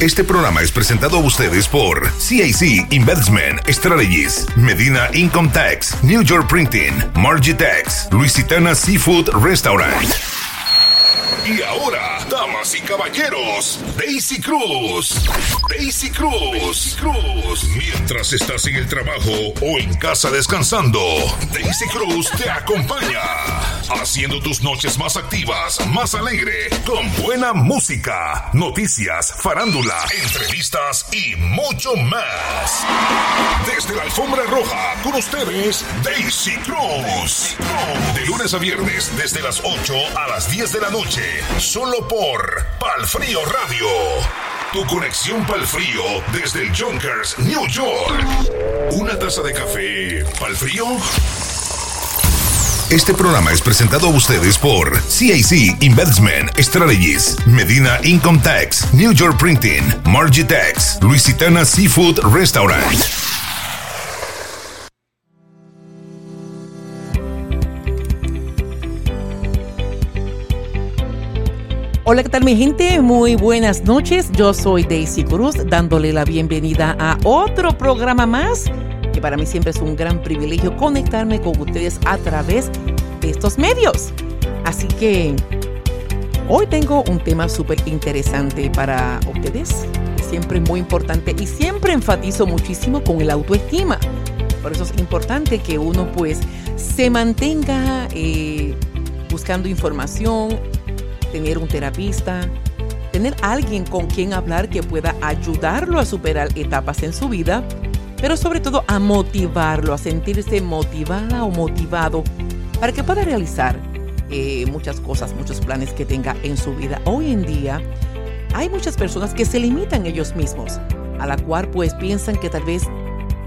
Este programa es presentado a ustedes por CAC Investment Strategies, Medina Income Tax, New York Printing, Margitex, Luisitana Seafood Restaurant. Y ahora, y caballeros, Daisy Cruz. Daisy Cruz. Daisy Cruz. Mientras estás en el trabajo o en casa descansando, Daisy Cruz te acompaña. Haciendo tus noches más activas, más alegre, con buena música, noticias, farándula, entrevistas y mucho más. Desde la alfombra roja, con ustedes, Daisy Cruz. De lunes a viernes, desde las 8 a las 10 de la noche, solo por Palfrío Radio. Tu conexión pal frío desde el Junkers, New York. Una taza de café pal frío. Este programa es presentado a ustedes por CAC Investment Strategies, Medina Income Tax, New York Printing, Margitex, Luisitana Seafood Restaurant. Hola, ¿qué tal mi gente? Muy buenas noches. Yo soy Daisy Cruz dándole la bienvenida a otro programa más, que para mí siempre es un gran privilegio conectarme con ustedes a través de estos medios. Así que hoy tengo un tema súper interesante para ustedes, siempre muy importante y siempre enfatizo muchísimo con el autoestima. Por eso es importante que uno pues se mantenga eh, buscando información, tener un terapista, tener alguien con quien hablar que pueda ayudarlo a superar etapas en su vida, pero sobre todo a motivarlo, a sentirse motivada o motivado para que pueda realizar eh, muchas cosas, muchos planes que tenga en su vida. Hoy en día hay muchas personas que se limitan ellos mismos, a la cual pues piensan que tal vez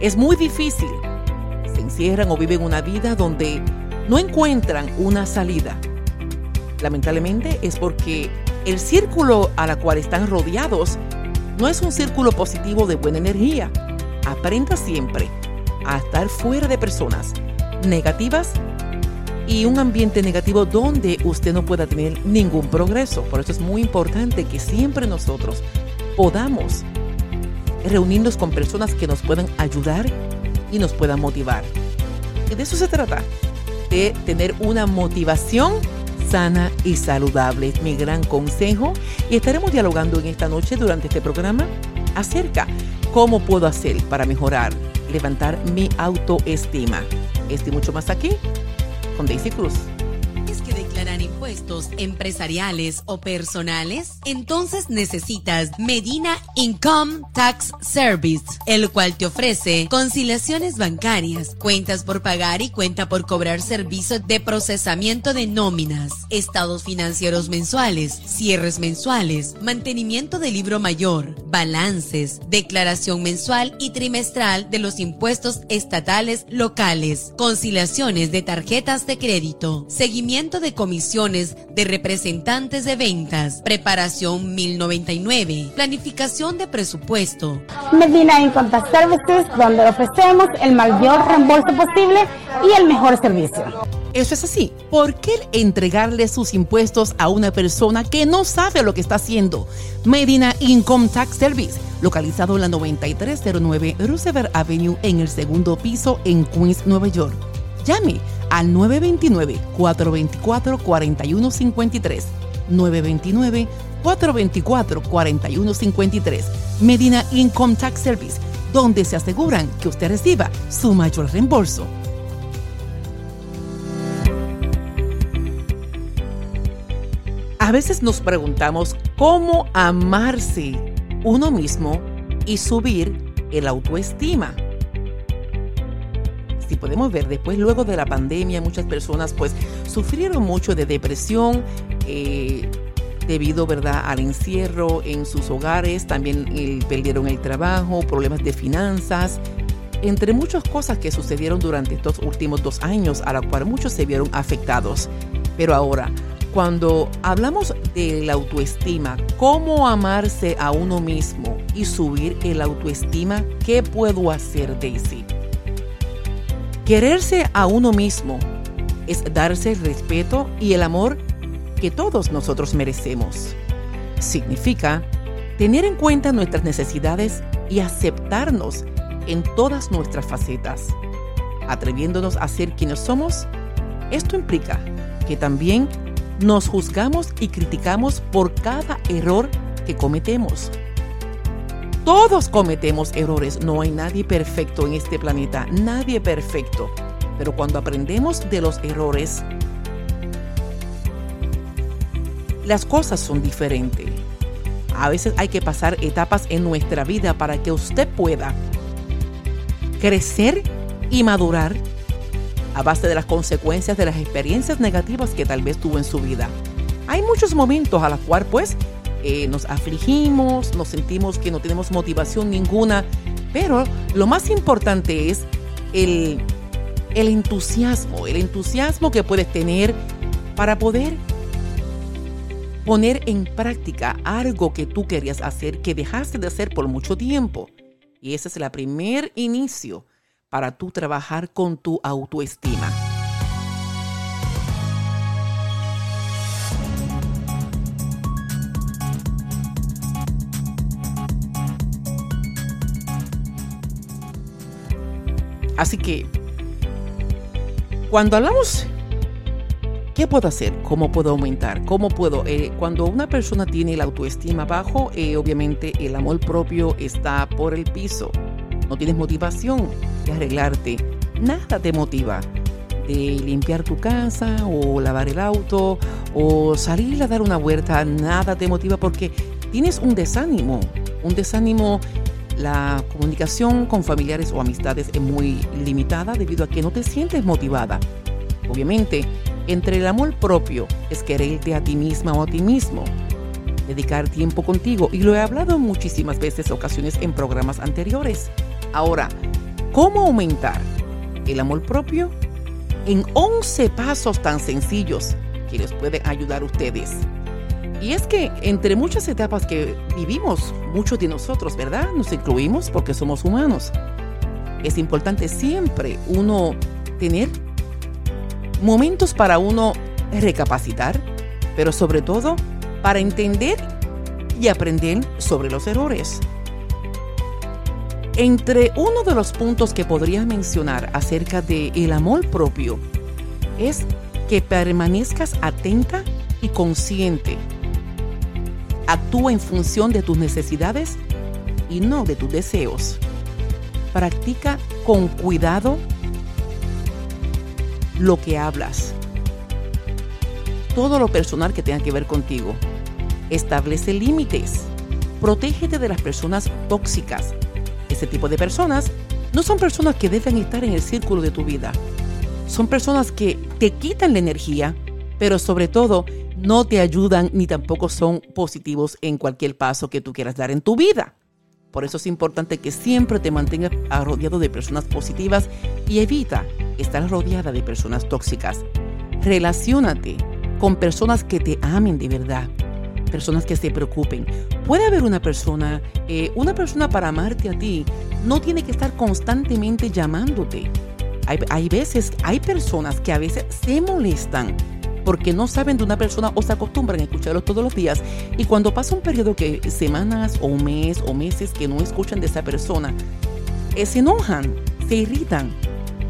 es muy difícil. Se encierran o viven una vida donde no encuentran una salida lamentablemente, es porque el círculo a la cual están rodeados no es un círculo positivo de buena energía. Aprenda siempre a estar fuera de personas negativas y un ambiente negativo donde usted no pueda tener ningún progreso. Por eso es muy importante que siempre nosotros podamos reunirnos con personas que nos puedan ayudar y nos puedan motivar. Y de eso se trata, de tener una motivación sana y saludable. Es mi gran consejo y estaremos dialogando en esta noche durante este programa acerca cómo puedo hacer para mejorar, levantar mi autoestima. Este mucho más aquí con Daisy Cruz empresariales o personales? Entonces necesitas Medina Income Tax Service, el cual te ofrece conciliaciones bancarias, cuentas por pagar y cuenta por cobrar servicios de procesamiento de nóminas, estados financieros mensuales, cierres mensuales, mantenimiento del libro mayor, balances, declaración mensual y trimestral de los impuestos estatales locales, conciliaciones de tarjetas de crédito, seguimiento de comisiones de representantes de ventas, preparación 1099, planificación de presupuesto. Medina en Contact Services, donde ofrecemos el mayor reembolso posible y el mejor servicio. Eso es así. ¿Por qué entregarle sus impuestos a una persona que no sabe lo que está haciendo? Medina Income Tax Service, localizado en la 9309 Roosevelt Avenue en el segundo piso en Queens, Nueva York. Llame al 929-424-4153. 929-424-4153. Medina Income Tax Service, donde se aseguran que usted reciba su mayor reembolso. A veces nos preguntamos cómo amarse uno mismo y subir el autoestima si podemos ver, después luego de la pandemia muchas personas pues sufrieron mucho de depresión eh, debido verdad al encierro en sus hogares, también eh, perdieron el trabajo, problemas de finanzas, entre muchas cosas que sucedieron durante estos últimos dos años a la cual muchos se vieron afectados. Pero ahora, cuando hablamos de la autoestima, cómo amarse a uno mismo y subir el autoestima, ¿qué puedo hacer, Daisy? Quererse a uno mismo es darse el respeto y el amor que todos nosotros merecemos. Significa tener en cuenta nuestras necesidades y aceptarnos en todas nuestras facetas, atreviéndonos a ser quienes somos. Esto implica que también nos juzgamos y criticamos por cada error que cometemos. Todos cometemos errores, no hay nadie perfecto en este planeta, nadie perfecto. Pero cuando aprendemos de los errores, las cosas son diferentes. A veces hay que pasar etapas en nuestra vida para que usted pueda crecer y madurar a base de las consecuencias de las experiencias negativas que tal vez tuvo en su vida. Hay muchos momentos a los cuales pues eh, nos afligimos, nos sentimos que no tenemos motivación ninguna, pero lo más importante es el, el entusiasmo, el entusiasmo que puedes tener para poder poner en práctica algo que tú querías hacer, que dejaste de hacer por mucho tiempo. Y ese es el primer inicio para tú trabajar con tu autoestima. Así que, cuando hablamos, ¿qué puedo hacer? ¿Cómo puedo aumentar? ¿Cómo puedo? Eh, cuando una persona tiene la autoestima bajo, eh, obviamente el amor propio está por el piso no tienes motivación de arreglarte, nada te motiva de limpiar tu casa o lavar el auto o salir a dar una vuelta, nada te motiva porque tienes un desánimo, un desánimo, la comunicación con familiares o amistades es muy limitada debido a que no te sientes motivada. Obviamente, entre el amor propio es quererte a ti misma o a ti mismo, dedicar tiempo contigo y lo he hablado muchísimas veces, ocasiones en programas anteriores. Ahora, ¿cómo aumentar el amor propio? En 11 pasos tan sencillos que les pueden ayudar a ustedes. Y es que entre muchas etapas que vivimos, muchos de nosotros, ¿verdad? Nos incluimos porque somos humanos. Es importante siempre uno tener momentos para uno recapacitar, pero sobre todo para entender y aprender sobre los errores. Entre uno de los puntos que podría mencionar acerca del el amor propio es que permanezcas atenta y consciente. Actúa en función de tus necesidades y no de tus deseos. Practica con cuidado lo que hablas. Todo lo personal que tenga que ver contigo. Establece límites. Protégete de las personas tóxicas ese tipo de personas no son personas que deben estar en el círculo de tu vida. Son personas que te quitan la energía, pero sobre todo no te ayudan ni tampoco son positivos en cualquier paso que tú quieras dar en tu vida. Por eso es importante que siempre te mantengas rodeado de personas positivas y evita estar rodeada de personas tóxicas. Relaciónate con personas que te amen de verdad personas que se preocupen. Puede haber una persona, eh, una persona para amarte a ti, no tiene que estar constantemente llamándote. Hay, veces, hay personas que a veces se molestan porque no saben de una persona o se acostumbran a escucharlo todos los días. Y cuando pasa un periodo que semanas o un mes o meses que no escuchan de esa persona, eh, se enojan, se irritan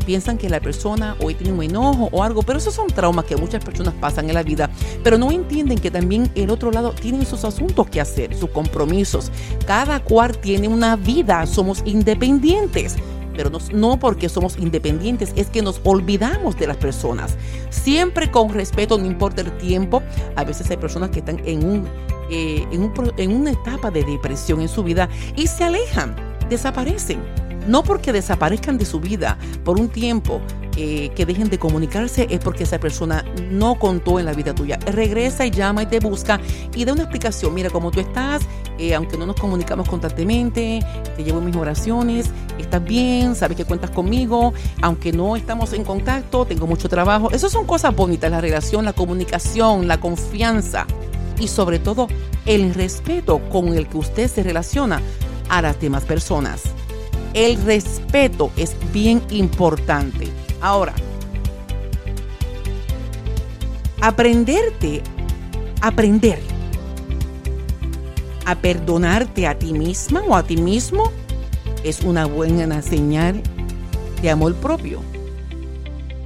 piensan que la persona hoy tiene un enojo o algo, pero esos son traumas que muchas personas pasan en la vida, pero no entienden que también el otro lado tiene sus asuntos que hacer, sus compromisos. Cada cual tiene una vida, somos independientes pero no, porque somos independientes, es que nos olvidamos de las personas. Siempre con respeto, no importa el tiempo. A veces hay personas que están en, un, eh, en, en una etapa de depresión en su vida y se alejan, desaparecen no porque desaparezcan de su vida por un tiempo, eh, que dejen de comunicarse, es porque esa persona no contó en la vida tuya. Regresa y llama y te busca y da una explicación. Mira, cómo tú estás, eh, aunque no nos comunicamos constantemente, te llevo mis oraciones, estás bien, sabes que cuentas conmigo, aunque no estamos en contacto, tengo mucho trabajo. Esas son cosas bonitas, la relación, la comunicación, la confianza y sobre todo el respeto con el que usted se relaciona a las demás personas. El respeto es bien importante. Ahora, aprenderte, aprender a perdonarte a ti misma o a ti mismo es una buena señal de amor propio.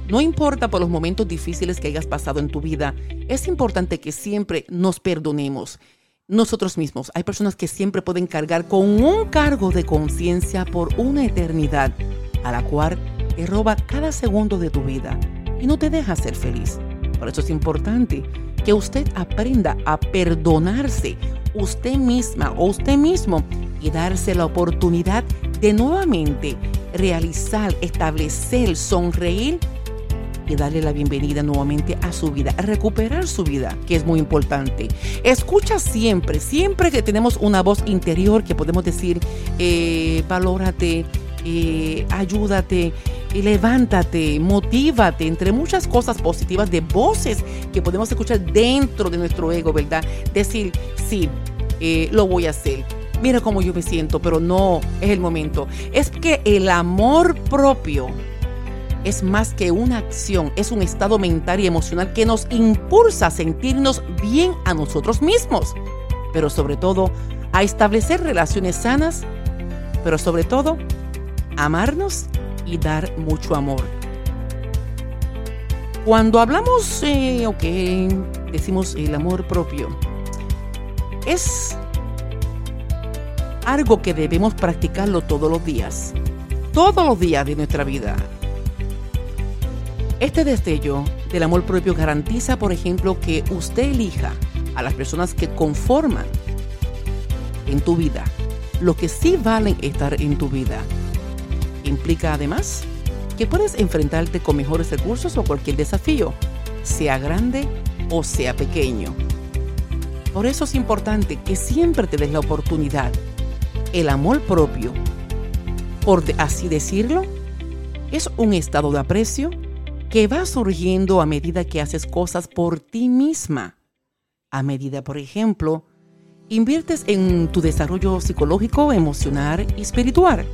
No importa por los momentos difíciles que hayas pasado en tu vida, es importante que siempre nos perdonemos nosotros mismos. Hay personas que siempre pueden cargar con un cargo de conciencia por una eternidad, a la cual te roba cada segundo de tu vida y no te deja ser feliz. Por eso es importante que usted aprenda a perdonarse usted misma o usted mismo y darse la oportunidad de nuevamente realizar, establecer, sonreír y darle la bienvenida nuevamente a su vida, recuperar su vida, que es muy importante. Escucha siempre, siempre que tenemos una voz interior que podemos decir, eh, valórate, eh, ayúdate, levántate, motívate, entre muchas cosas positivas de voces que podemos escuchar dentro de nuestro ego, ¿verdad? Decir, sí, eh, lo voy a hacer. Mira cómo yo me siento, pero no es el momento. Es que el amor propio es más que una acción, es un estado mental y emocional que nos impulsa a sentirnos bien a nosotros mismos, pero sobre todo a establecer relaciones sanas, pero sobre todo amarnos y dar mucho amor. Cuando hablamos, eh, ok, decimos el amor propio, es algo que debemos practicarlo todos los días, todos los días de nuestra vida. Este destello del amor propio garantiza, por ejemplo, que usted elija a las personas que conforman en tu vida, lo que sí valen estar en tu vida Implica además que puedes enfrentarte con mejores recursos o cualquier desafío, sea grande o sea pequeño. Por eso es importante que siempre te des la oportunidad. El amor propio, por así decirlo, es un estado de aprecio que va surgiendo a medida que haces cosas por ti misma. A medida, por ejemplo, inviertes en tu desarrollo psicológico, emocional y espiritual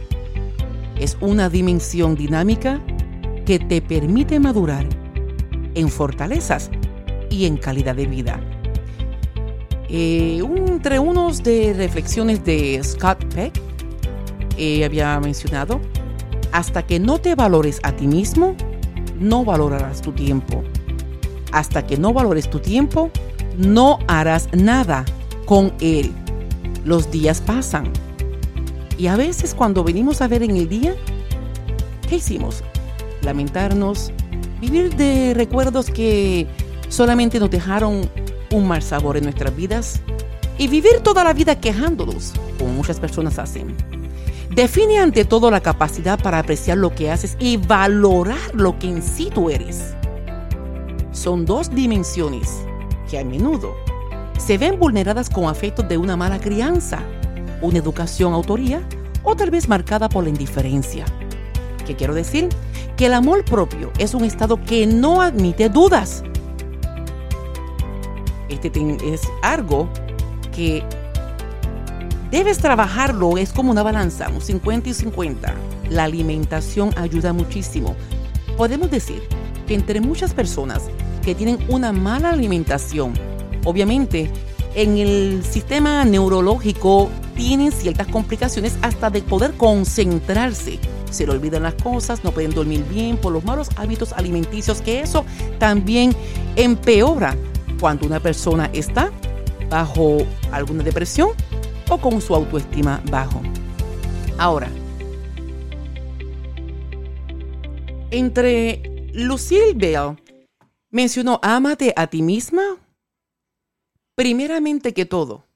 es una dimensión dinámica que te permite madurar en fortalezas y en calidad de vida. Eh, entre unos de reflexiones de Scott Peck, eh, había mencionado, hasta que no te valores a ti mismo, no valorarás tu tiempo. Hasta que no valores tu tiempo, no harás nada con él. Los días pasan y a veces cuando venimos a ver en el día, ¿qué hicimos? Lamentarnos, vivir de recuerdos que solamente nos dejaron un mal sabor en nuestras vidas y vivir toda la vida quejándonos, como muchas personas hacen. Define ante todo la capacidad para apreciar lo que haces y valorar lo que en sí tú eres. Son dos dimensiones que a menudo se ven vulneradas con afectos de una mala crianza una educación autoría o tal vez marcada por la indiferencia. ¿Qué quiero decir? Que el amor propio es un estado que no admite dudas. Este es algo que debes trabajarlo, es como una balanza, un 50 y 50. La alimentación ayuda muchísimo. Podemos decir que entre muchas personas que tienen una mala alimentación, obviamente en el sistema neurológico tienen ciertas complicaciones hasta de poder concentrarse. Se le olvidan las cosas, no pueden dormir bien por los malos hábitos alimenticios, que eso también empeora cuando una persona está bajo alguna depresión o con su autoestima bajo. Ahora, entre Lucille Bell mencionó, ámate a ti misma, primeramente que todo,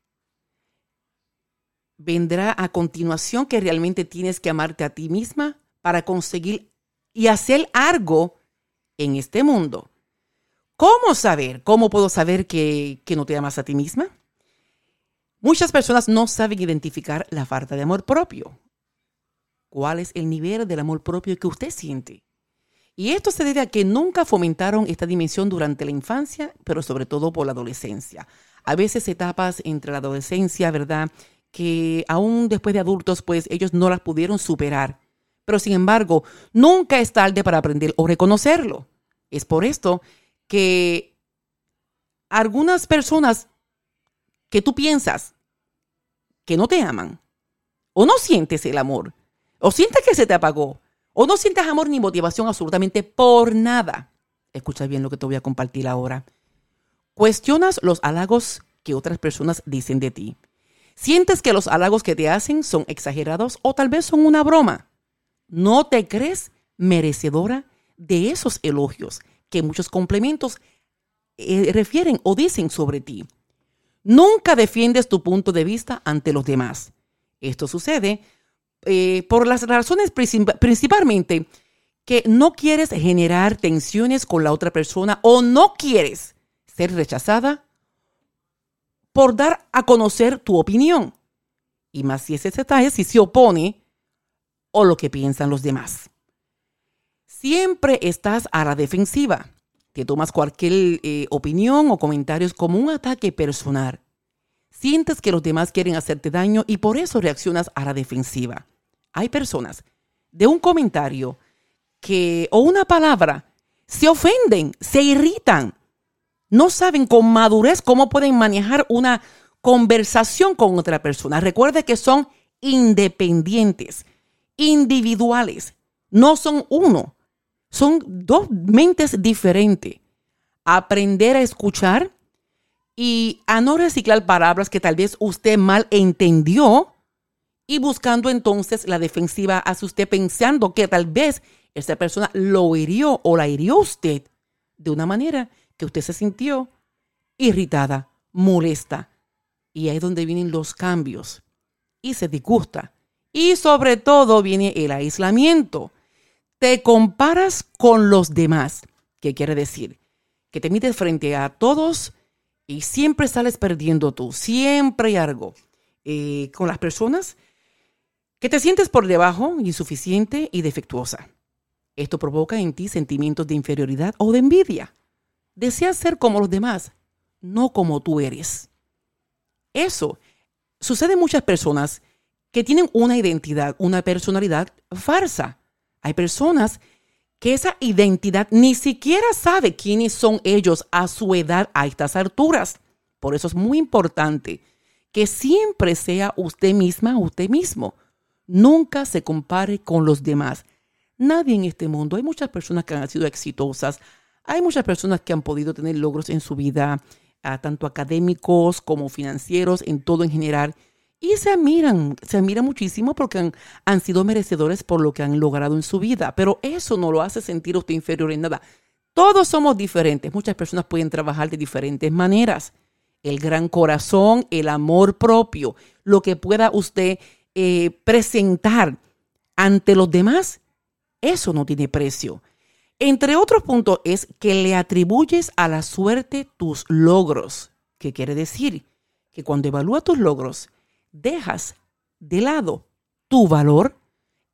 vendrá a continuación que realmente tienes que amarte a ti misma para conseguir y hacer algo en este mundo. ¿Cómo saber? ¿Cómo puedo saber que, que no te amas a ti misma? Muchas personas no saben identificar la falta de amor propio. ¿Cuál es el nivel del amor propio que usted siente? Y esto se debe a que nunca fomentaron esta dimensión durante la infancia, pero sobre todo por la adolescencia. A veces etapas entre la adolescencia, ¿verdad? Que aún después de adultos, pues ellos no las pudieron superar. Pero sin embargo, nunca es tarde para aprender o reconocerlo. Es por esto que algunas personas que tú piensas que no te aman, o no sientes el amor, o sientes que se te apagó, o no sientes amor ni motivación absolutamente por nada. Escucha bien lo que te voy a compartir ahora. Cuestionas los halagos que otras personas dicen de ti. Sientes que los halagos que te hacen son exagerados o tal vez son una broma. No te crees merecedora de esos elogios que muchos complementos eh, refieren o dicen sobre ti. Nunca defiendes tu punto de vista ante los demás. Esto sucede eh, por las razones principalmente que no quieres generar tensiones con la otra persona o no quieres ser rechazada por dar a conocer tu opinión. Y más si ese detalle, si se opone o lo que piensan los demás. Siempre estás a la defensiva. Te tomas cualquier eh, opinión o comentarios como un ataque personal. Sientes que los demás quieren hacerte daño y por eso reaccionas a la defensiva. Hay personas de un comentario que o una palabra se ofenden, se irritan, no saben con madurez cómo pueden manejar una conversación con otra persona. Recuerde que son independientes, individuales, no son uno. Son dos mentes diferentes. Aprender a escuchar y a no reciclar palabras que tal vez usted mal entendió y buscando entonces la defensiva hacia usted pensando que tal vez esa persona lo hirió o la hirió usted de una manera que usted se sintió irritada, molesta. Y ahí es donde vienen los cambios y se disgusta. Y sobre todo viene el aislamiento te comparas con los demás. ¿Qué quiere decir? Que te mides frente a todos y siempre sales perdiendo tú. Siempre hay algo eh, con las personas que te sientes por debajo, insuficiente y defectuosa. Esto provoca en ti sentimientos de inferioridad o de envidia. Deseas ser como los demás, no como tú eres. Eso sucede en muchas personas que tienen una identidad, una personalidad farsa hay personas que esa identidad ni siquiera sabe quiénes son ellos a su edad, a estas alturas. Por eso es muy importante que siempre sea usted misma, usted mismo. Nunca se compare con los demás. Nadie en este mundo, hay muchas personas que han sido exitosas, hay muchas personas que han podido tener logros en su vida, ah, tanto académicos como financieros, en todo en general y se admiran, se admiran muchísimo porque han, sido merecedores por lo que han logrado en su vida, pero eso no lo hace sentir usted inferior en nada. Todos somos diferentes, muchas personas pueden trabajar de diferentes maneras. El gran corazón, el amor propio, lo que pueda usted eh, presentar ante los demás, eso no tiene precio. Entre otros puntos es que le atribuyes a la suerte tus logros. ¿Qué quiere decir? Que cuando evalúa tus logros, dejas de lado tu valor,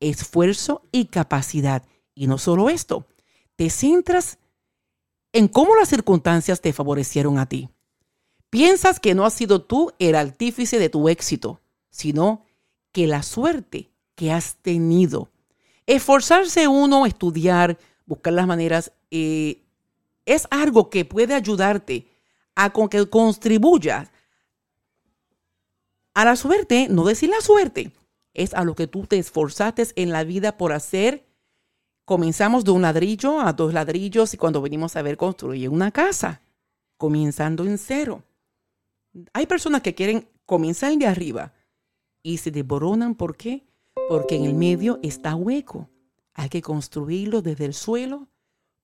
esfuerzo y capacidad. Y no solo esto, te centras en cómo las circunstancias te favorecieron a ti. Piensas que no has sido tú el artífice de tu éxito, sino que la suerte que has tenido. Esforzarse uno, estudiar, buscar las maneras, eh, es algo que puede ayudarte a con que contribuyas a la suerte, no decir la suerte, es a lo que tú te esforzaste en la vida por hacer. Comenzamos de un ladrillo a dos ladrillos y cuando venimos a ver construir una casa, comenzando en cero. Hay personas que quieren comenzar de arriba y se desboronan. ¿Por qué? Porque en el medio está hueco. Hay que construirlo desde el suelo,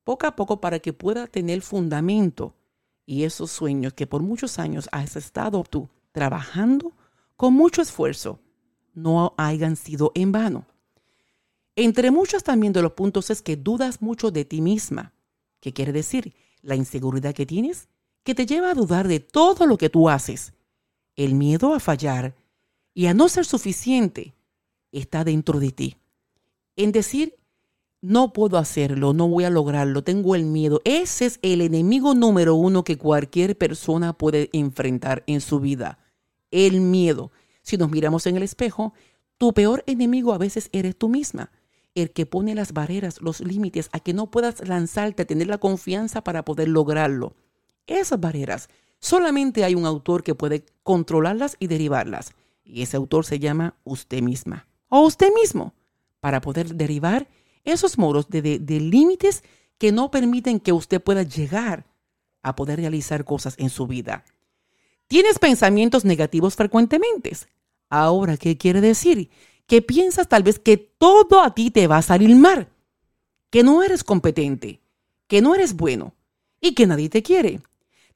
poco a poco, para que pueda tener fundamento. Y esos sueños que por muchos años has estado tú trabajando, con mucho esfuerzo, no hayan sido en vano. Entre muchos también de los puntos es que dudas mucho de ti misma. ¿Qué quiere decir? La inseguridad que tienes, que te lleva a dudar de todo lo que tú haces. El miedo a fallar y a no ser suficiente está dentro de ti. En decir, no puedo hacerlo, no voy a lograrlo, tengo el miedo. Ese es el enemigo número uno que cualquier persona puede enfrentar en su vida el miedo. Si nos miramos en el espejo, tu peor enemigo a veces eres tú misma, el que pone las barreras, los límites a que no puedas lanzarte a tener la confianza para poder lograrlo. Esas barreras, solamente hay un autor que puede controlarlas y derivarlas, Y ese autor se llama usted misma o usted mismo para poder derivar esos moros de, de límites que no permiten que usted pueda llegar a poder realizar cosas en su vida. Tienes pensamientos negativos frecuentemente. Ahora, ¿qué quiere decir? Que piensas tal vez que todo a ti te va a salir mal, que no eres competente, que no eres bueno y que nadie te quiere.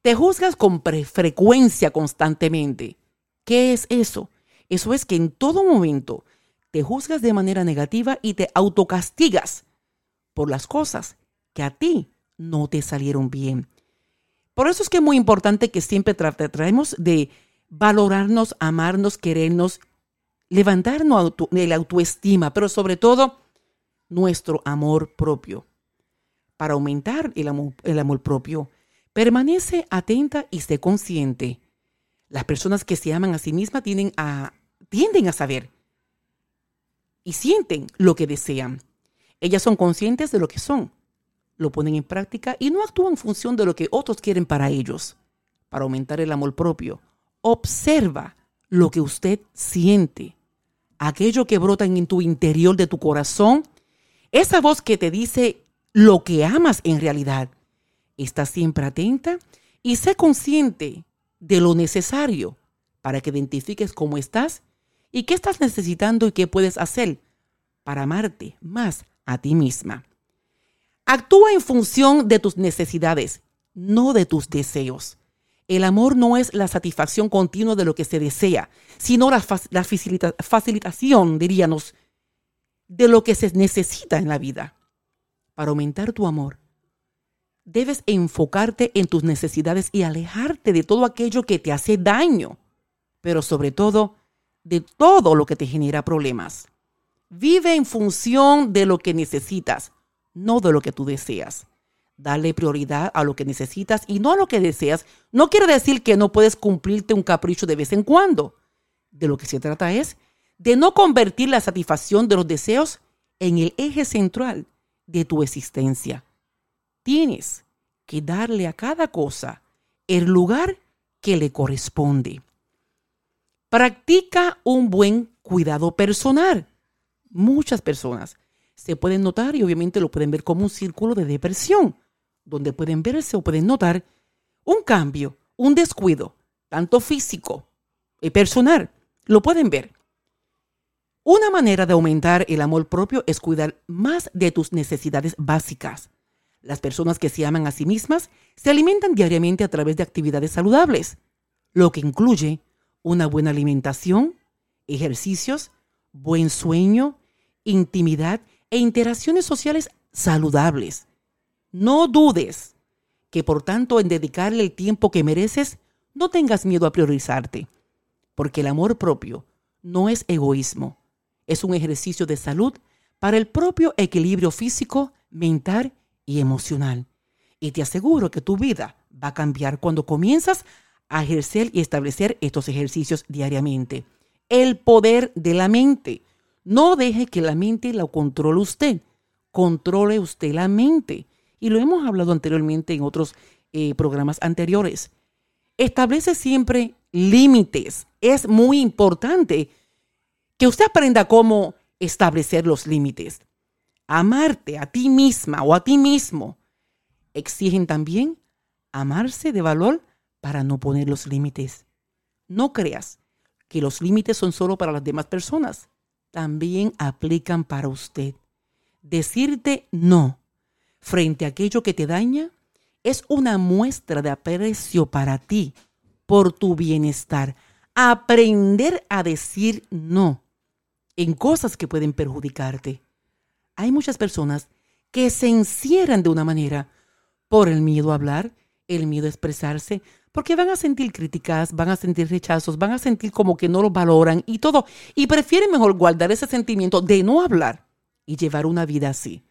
Te juzgas con frecuencia constantemente. ¿Qué es eso? Eso es que en todo momento te juzgas de manera negativa y te autocastigas por las cosas que a ti no te salieron bien. Por eso es que es muy importante que siempre traemos de valorarnos, amarnos, querernos, levantarnos la autoestima, pero sobre todo nuestro amor propio. Para aumentar el amor, el amor propio, permanece atenta y sé consciente. Las personas que se aman a sí mismas a, tienden a saber y sienten lo que desean. Ellas son conscientes de lo que son, lo ponen en práctica y no actúan en función de lo que otros quieren para ellos. Para aumentar el amor propio, observa lo que usted siente, aquello que brota en tu interior de tu corazón, esa voz que te dice lo que amas en realidad. Está siempre atenta y sé consciente de lo necesario para que identifiques cómo estás y qué estás necesitando y qué puedes hacer para amarte más a ti misma. Actúa en función de tus necesidades, no de tus deseos. El amor no es la satisfacción continua de lo que se desea, sino la, facilitación, diríamos, de lo que se necesita en la vida. Para aumentar tu amor, debes enfocarte en tus necesidades y alejarte de todo aquello que te hace daño, pero sobre todo de todo lo que te genera problemas. Vive en función de lo que necesitas, no de lo que tú deseas. Dale prioridad a lo que necesitas y no a lo que deseas. No quiere decir que no puedes cumplirte un capricho de vez en cuando. De lo que se trata es de no convertir la satisfacción de los deseos en el eje central de tu existencia. Tienes que darle a cada cosa el lugar que le corresponde. Practica un buen cuidado personal. Muchas personas se pueden notar y obviamente lo pueden ver como un círculo de depresión, donde pueden verse o pueden notar un cambio, un descuido, tanto físico y personal. Lo pueden ver. Una manera de aumentar el amor propio es cuidar más de tus necesidades básicas. Las personas que se aman a sí mismas se alimentan diariamente a través de actividades saludables, lo que incluye una buena alimentación, ejercicios, buen sueño, intimidad e interacciones sociales saludables. No dudes que por tanto en dedicarle el tiempo que mereces, no tengas miedo a priorizarte, porque el amor propio no es egoísmo, es un ejercicio de salud para el propio equilibrio físico, mental y emocional. Y te aseguro que tu vida va a cambiar cuando comienzas a ejercer y establecer estos ejercicios diariamente. El poder de la mente. No deje que la mente lo controle usted. Controle usted la mente. Y lo hemos hablado anteriormente en otros eh, programas anteriores. Establece siempre límites. Es muy importante que usted aprenda cómo establecer los límites. Amarte a ti misma o a ti mismo exigen también amarse de valor para no poner los límites. No creas que los límites son solo para las demás personas también aplican para usted. Decirte no frente a aquello que te daña es una muestra de aprecio para ti, por tu bienestar. Aprender a decir no en cosas que pueden perjudicarte. Hay muchas personas que se encierran de una manera por el miedo a hablar, el miedo a expresarse, porque van a sentir críticas, van a sentir rechazos, van a sentir como que no los valoran y todo. Y prefieren mejor guardar ese sentimiento de no hablar y llevar una vida así.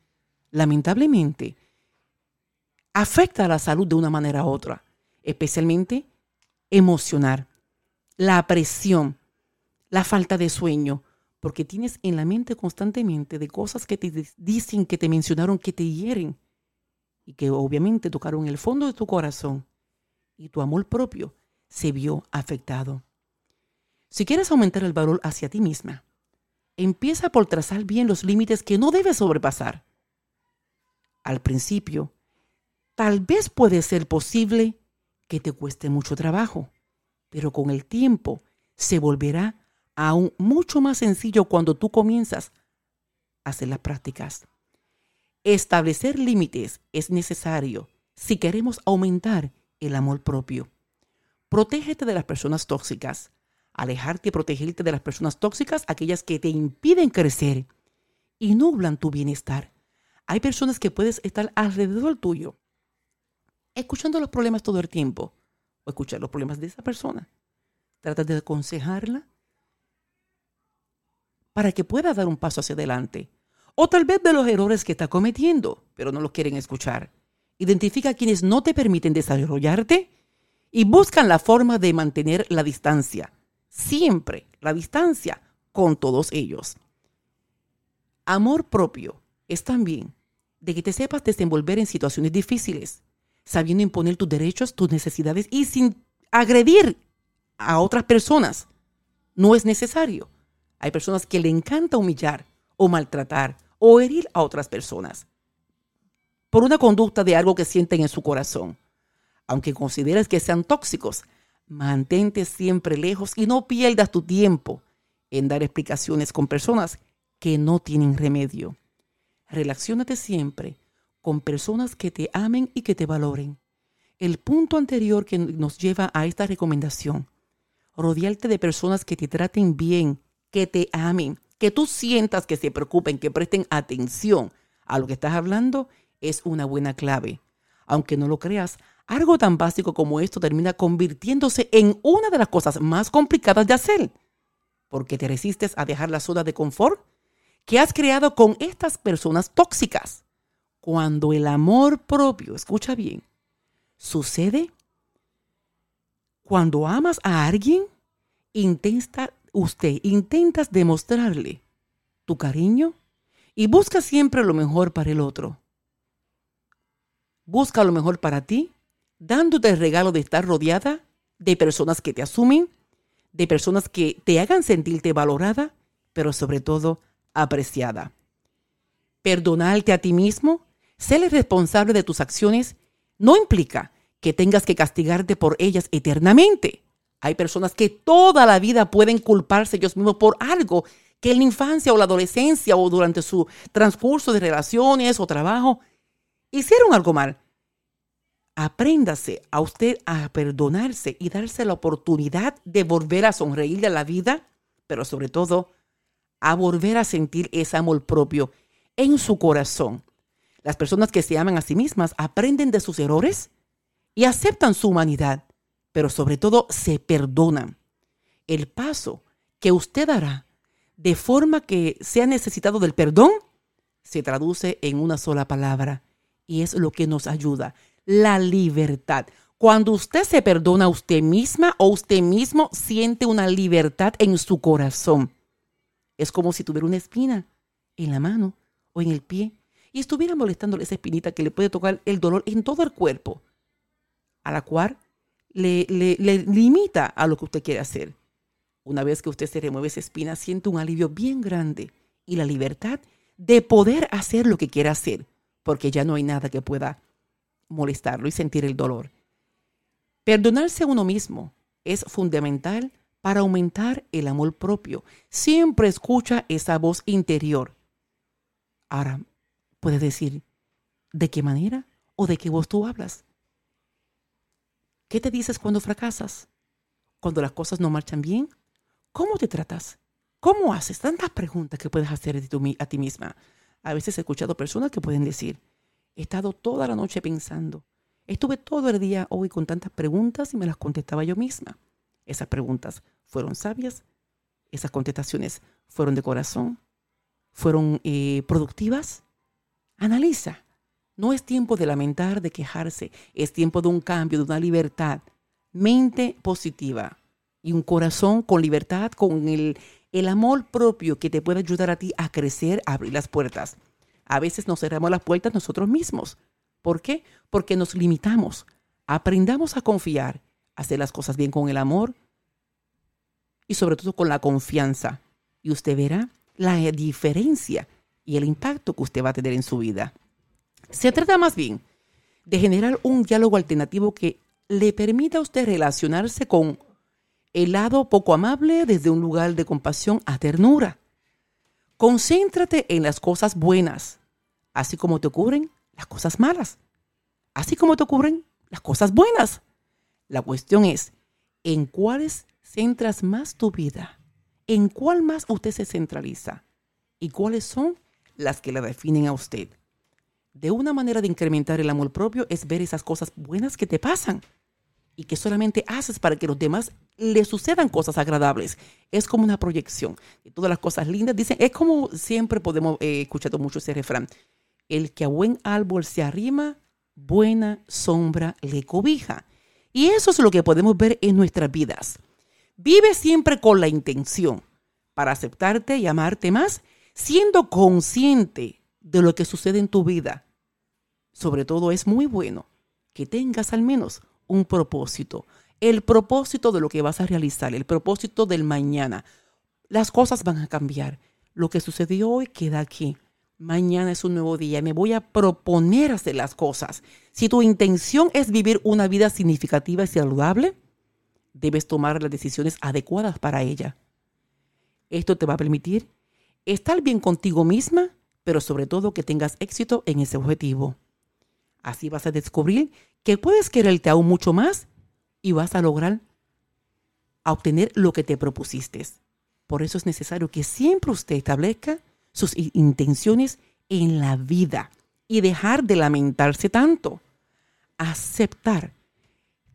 Lamentablemente, afecta a la salud de una manera u otra, especialmente emocional. La presión, la falta de sueño, porque tienes en la mente constantemente de cosas que te dicen, que te mencionaron, que te hieren y que obviamente tocaron el fondo de tu corazón y tu amor propio se vio afectado. Si quieres aumentar el valor hacia ti misma, empieza por trazar bien los límites que no debes sobrepasar. Al principio, tal vez puede ser posible que te cueste mucho trabajo, pero con el tiempo se volverá aún mucho más sencillo cuando tú comienzas a hacer las prácticas. Establecer límites es necesario si queremos aumentar el amor propio. Protégete de las personas tóxicas. Alejarte y protegerte de las personas tóxicas, aquellas que te impiden crecer y nublan tu bienestar. Hay personas que puedes estar alrededor tuyo, escuchando los problemas todo el tiempo, o escuchar los problemas de esa persona. Trata de aconsejarla para que pueda dar un paso hacia adelante. O tal vez de los errores que está cometiendo, pero no los quieren escuchar. Identifica a quienes no te permiten desarrollarte y buscan la forma de mantener la distancia. Siempre la distancia con todos ellos. Amor propio es también de que te sepas desenvolver en situaciones difíciles, sabiendo imponer tus derechos, tus necesidades y sin agredir a otras personas. No es necesario. Hay personas que le encanta humillar o maltratar o herir a otras personas por una conducta de algo que sienten en su corazón. Aunque consideres que sean tóxicos, mantente siempre lejos y no pierdas tu tiempo en dar explicaciones con personas que no tienen remedio. Relaciónate siempre con personas que te amen y que te valoren. El punto anterior que nos lleva a esta recomendación, rodearte de personas que te traten bien, que te amen, que tú sientas que se preocupen, que presten atención a lo que estás hablando, es una buena clave. Aunque no lo creas, algo tan básico como esto termina convirtiéndose en una de las cosas más complicadas de hacer, porque te resistes a dejar la zona de confort que has creado con estas personas tóxicas. Cuando el amor propio, escucha bien, sucede, cuando amas a alguien, intenta usted, intentas demostrarle tu cariño y busca siempre lo mejor para el otro. Busca lo mejor para ti, dándote el regalo de estar rodeada de personas que te asumen, de personas que te hagan sentirte valorada, pero sobre todo apreciada. Perdonarte a ti mismo, ser responsable de tus acciones, no implica que tengas que castigarte por ellas eternamente. Hay personas que toda la vida pueden culparse ellos mismos por algo que en la infancia o la adolescencia o durante su transcurso de relaciones o trabajo hicieron algo mal. Apréndase a usted a perdonarse y darse la oportunidad de volver a sonreírle a la vida, pero sobre todo a volver a sentir ese amor propio en su corazón. Las personas que se aman a sí mismas aprenden de sus errores y aceptan su humanidad, pero sobre todo se perdonan. El paso que usted hará de forma que sea necesitado del perdón se traduce en una sola palabra y es lo que nos ayuda, la libertad. Cuando usted se perdona a usted misma o usted mismo siente una libertad en su corazón. Es como si tuviera una espina en la mano o en el pie y estuviera molestándole esa espinita que le puede tocar el dolor en todo el cuerpo, a la cual le, le, le limita a lo que usted quiere hacer. Una vez que usted se remueve esa espina, siente un alivio bien grande y la libertad de poder hacer lo que quiera hacer, porque ya no hay nada que pueda molestarlo y sentir el dolor. Perdonarse a uno mismo es fundamental para aumentar el amor propio. Siempre escucha esa voz interior. Ahora, puedes decir, ¿de qué manera o de qué voz tú hablas? ¿Qué te dices cuando fracasas? ¿Cuando las cosas no marchan bien? ¿Cómo te tratas? ¿Cómo haces? Tantas preguntas que puedes hacer a ti misma. A veces he escuchado personas que pueden decir, he estado toda la noche pensando, estuve todo el día hoy con tantas preguntas y me las contestaba yo misma. Esas preguntas fueron sabias, esas contestaciones fueron de corazón, fueron eh, productivas. Analiza. No es tiempo de lamentar, de quejarse, es tiempo de un cambio, de una libertad. Mente positiva y un corazón con libertad, con el, el amor propio que te puede ayudar a ti a crecer, a abrir las puertas. A veces nos cerramos las puertas nosotros mismos. ¿Por qué? Porque nos limitamos. Aprendamos a confiar hacer las cosas bien con el amor y sobre todo con la confianza. Y usted verá la diferencia y el impacto que usted va a tener en su vida. Se trata más bien de generar un diálogo alternativo que le permita a usted relacionarse con el lado poco amable desde un lugar de compasión a ternura. Concéntrate en las cosas buenas, así como te ocurren las cosas malas, así como te ocurren las cosas buenas. La cuestión es, ¿en cuáles centras más tu vida? ¿En cuál más usted se centraliza? ¿Y cuáles son las que la definen a usted? de una manera de incrementar el amor propio es ver esas cosas buenas que te pasan y que solamente haces para que los demás le sucedan cosas agradables. Es como una proyección de todas las cosas lindas. Dicen, es como siempre podemos eh, escuchar mucho ese refrán. El que a buen árbol se arrima, buena sombra le cobija. Y eso es lo que podemos ver en nuestras vidas. Vive siempre con la intención para aceptarte y amarte más, siendo consciente de lo que sucede en tu vida sobre todo es muy bueno que tengas al menos un propósito, el propósito de lo que vas a realizar, el propósito del mañana. Las cosas van a cambiar. Lo que sucedió hoy queda aquí. Mañana es un nuevo día. Me voy a proponer hacer las cosas. Si tu intención es vivir una vida significativa y saludable, debes tomar las decisiones adecuadas para ella. Esto te va a permitir estar bien contigo misma, pero sobre todo que tengas éxito en ese objetivo. Así vas a descubrir que puedes quererte aún mucho más y vas a lograr obtener lo que te propusiste. Por eso es necesario que siempre usted establezca sus intenciones en la vida y dejar de lamentarse tanto. Aceptar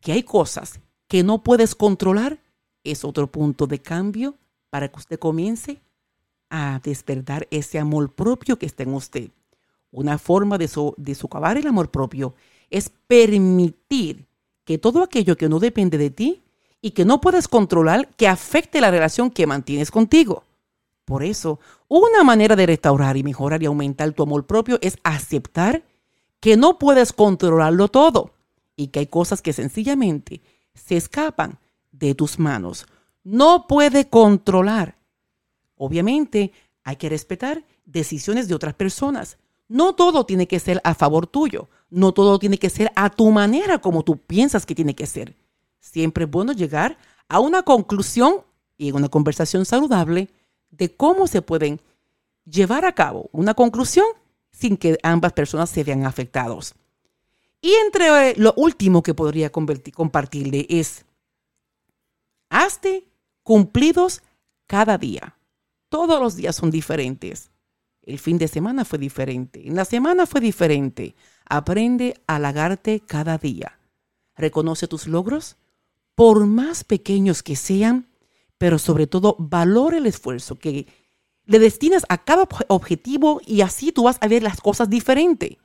que hay cosas que no puedes controlar es otro punto de cambio para que usted comience a despertar ese amor propio que está en usted. Una forma de, de socavar el amor propio es permitir que todo aquello que no depende de ti y que no puedes controlar, que afecte la relación que mantienes contigo. Por eso, una manera de restaurar y mejorar y aumentar tu amor propio es aceptar que no puedes controlarlo todo y que hay cosas que sencillamente se escapan de tus manos. No puede controlar. Obviamente, hay que respetar decisiones de otras personas, no todo tiene que ser a favor tuyo. No todo tiene que ser a tu manera como tú piensas que tiene que ser. Siempre es bueno llegar a una conclusión y una conversación saludable de cómo se pueden llevar a cabo una conclusión sin que ambas personas se vean afectados. Y entre eh, lo último que podría compartirle es, hazte cumplidos cada día. Todos los días son diferentes. El fin de semana fue diferente. En la semana fue diferente. Aprende a halagarte cada día. Reconoce tus logros, por más pequeños que sean, pero sobre todo valora el esfuerzo que le destinas a cada objetivo y así tú vas a ver las cosas diferente.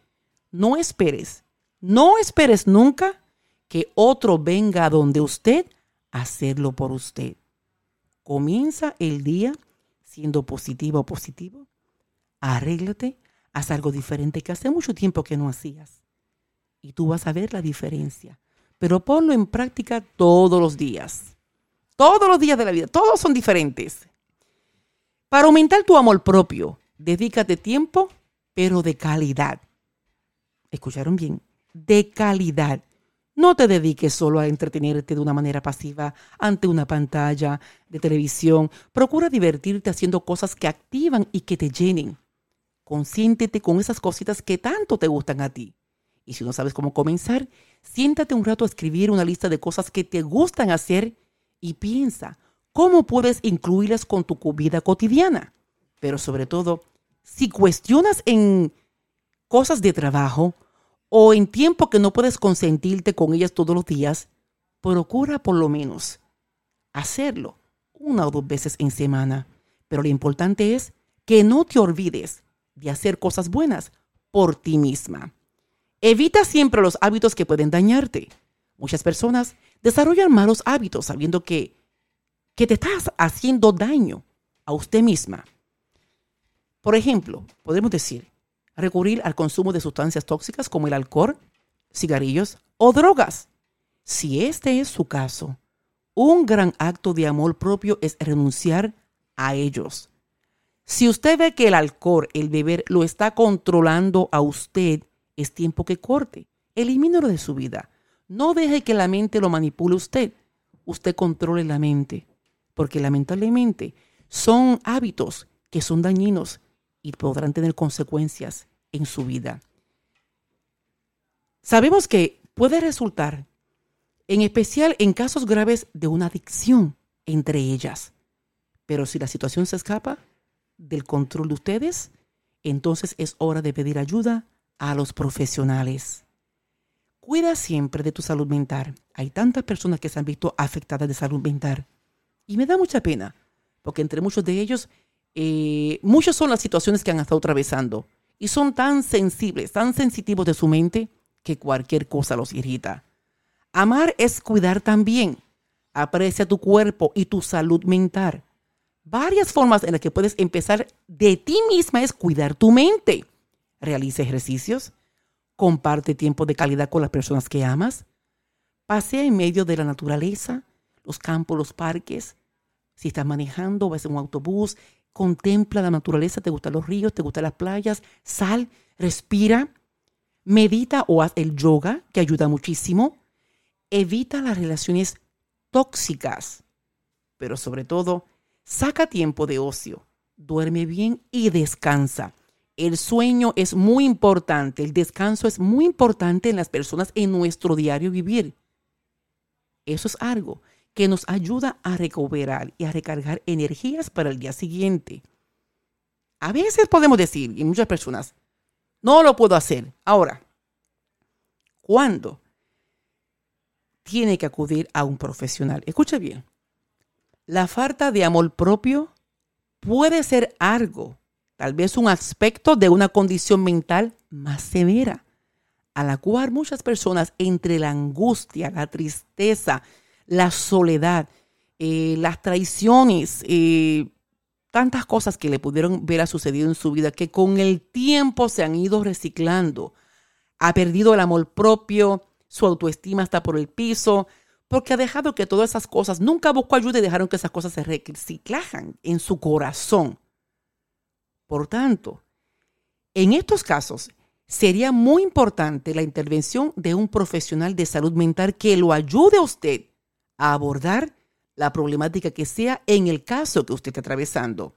No esperes, no esperes nunca que otro venga a donde usted a hacerlo por usted. Comienza el día siendo positivo o positivo arréglate, haz algo diferente que hace mucho tiempo que no hacías. Y tú vas a ver la diferencia. Pero ponlo en práctica todos los días. Todos los días de la vida. Todos son diferentes. Para aumentar tu amor propio, dedícate tiempo, pero de calidad. ¿Escucharon bien? De calidad. No te dediques solo a entretenerte de una manera pasiva ante una pantalla de televisión. Procura divertirte haciendo cosas que activan y que te llenen. Consiéntete con esas cositas que tanto te gustan a ti. Y si no sabes cómo comenzar, siéntate un rato a escribir una lista de cosas que te gustan hacer y piensa cómo puedes incluirlas con tu vida cotidiana. Pero sobre todo, si cuestionas en cosas de trabajo o en tiempo que no puedes consentirte con ellas todos los días, procura por lo menos hacerlo una o dos veces en semana. Pero lo importante es que no te olvides de hacer cosas buenas por ti misma. Evita siempre los hábitos que pueden dañarte. Muchas personas desarrollan malos hábitos sabiendo que, que te estás haciendo daño a usted misma. Por ejemplo, podemos decir, recurrir al consumo de sustancias tóxicas como el alcohol, cigarrillos o drogas. Si este es su caso, un gran acto de amor propio es renunciar a ellos. Si usted ve que el alcohol, el beber, lo está controlando a usted, es tiempo que corte. Elimínelo de su vida. No deje que la mente lo manipule usted. Usted controle la mente. Porque lamentablemente son hábitos que son dañinos y podrán tener consecuencias en su vida. Sabemos que puede resultar, en especial en casos graves de una adicción entre ellas. Pero si la situación se escapa del control de ustedes, entonces es hora de pedir ayuda a los profesionales. Cuida siempre de tu salud mental. Hay tantas personas que se han visto afectadas de salud mental. Y me da mucha pena, porque entre muchos de ellos, eh, muchas son las situaciones que han estado atravesando. Y son tan sensibles, tan sensitivos de su mente, que cualquier cosa los irrita. Amar es cuidar también. Aprecia tu cuerpo y tu salud mental. Varias formas en las que puedes empezar de ti misma es cuidar tu mente. Realiza ejercicios. Comparte tiempo de calidad con las personas que amas. Pasea en medio de la naturaleza, los campos, los parques. Si estás manejando, vas en un autobús, contempla la naturaleza, te gustan los ríos, te gustan las playas, sal, respira. Medita o haz el yoga, que ayuda muchísimo. Evita las relaciones tóxicas, pero sobre todo, saca tiempo de ocio, duerme bien y descansa. El sueño es muy importante, el descanso es muy importante en las personas en nuestro diario vivir. Eso es algo que nos ayuda a recuperar y a recargar energías para el día siguiente. A veces podemos decir, y muchas personas, no lo puedo hacer. Ahora, ¿cuándo tiene que acudir a un profesional? Escucha bien. La falta de amor propio puede ser algo, tal vez un aspecto de una condición mental más severa, a la cual muchas personas entre la angustia, la tristeza, la soledad, eh, las traiciones, eh, tantas cosas que le pudieron ver sucedido en su vida que con el tiempo se han ido reciclando. Ha perdido el amor propio, su autoestima está por el piso, porque ha dejado que todas esas cosas, nunca buscó ayuda y dejaron que esas cosas se reciclajan en su corazón. Por tanto, en estos casos, sería muy importante la intervención de un profesional de salud mental que lo ayude a usted a abordar la problemática que sea en el caso que usted esté atravesando.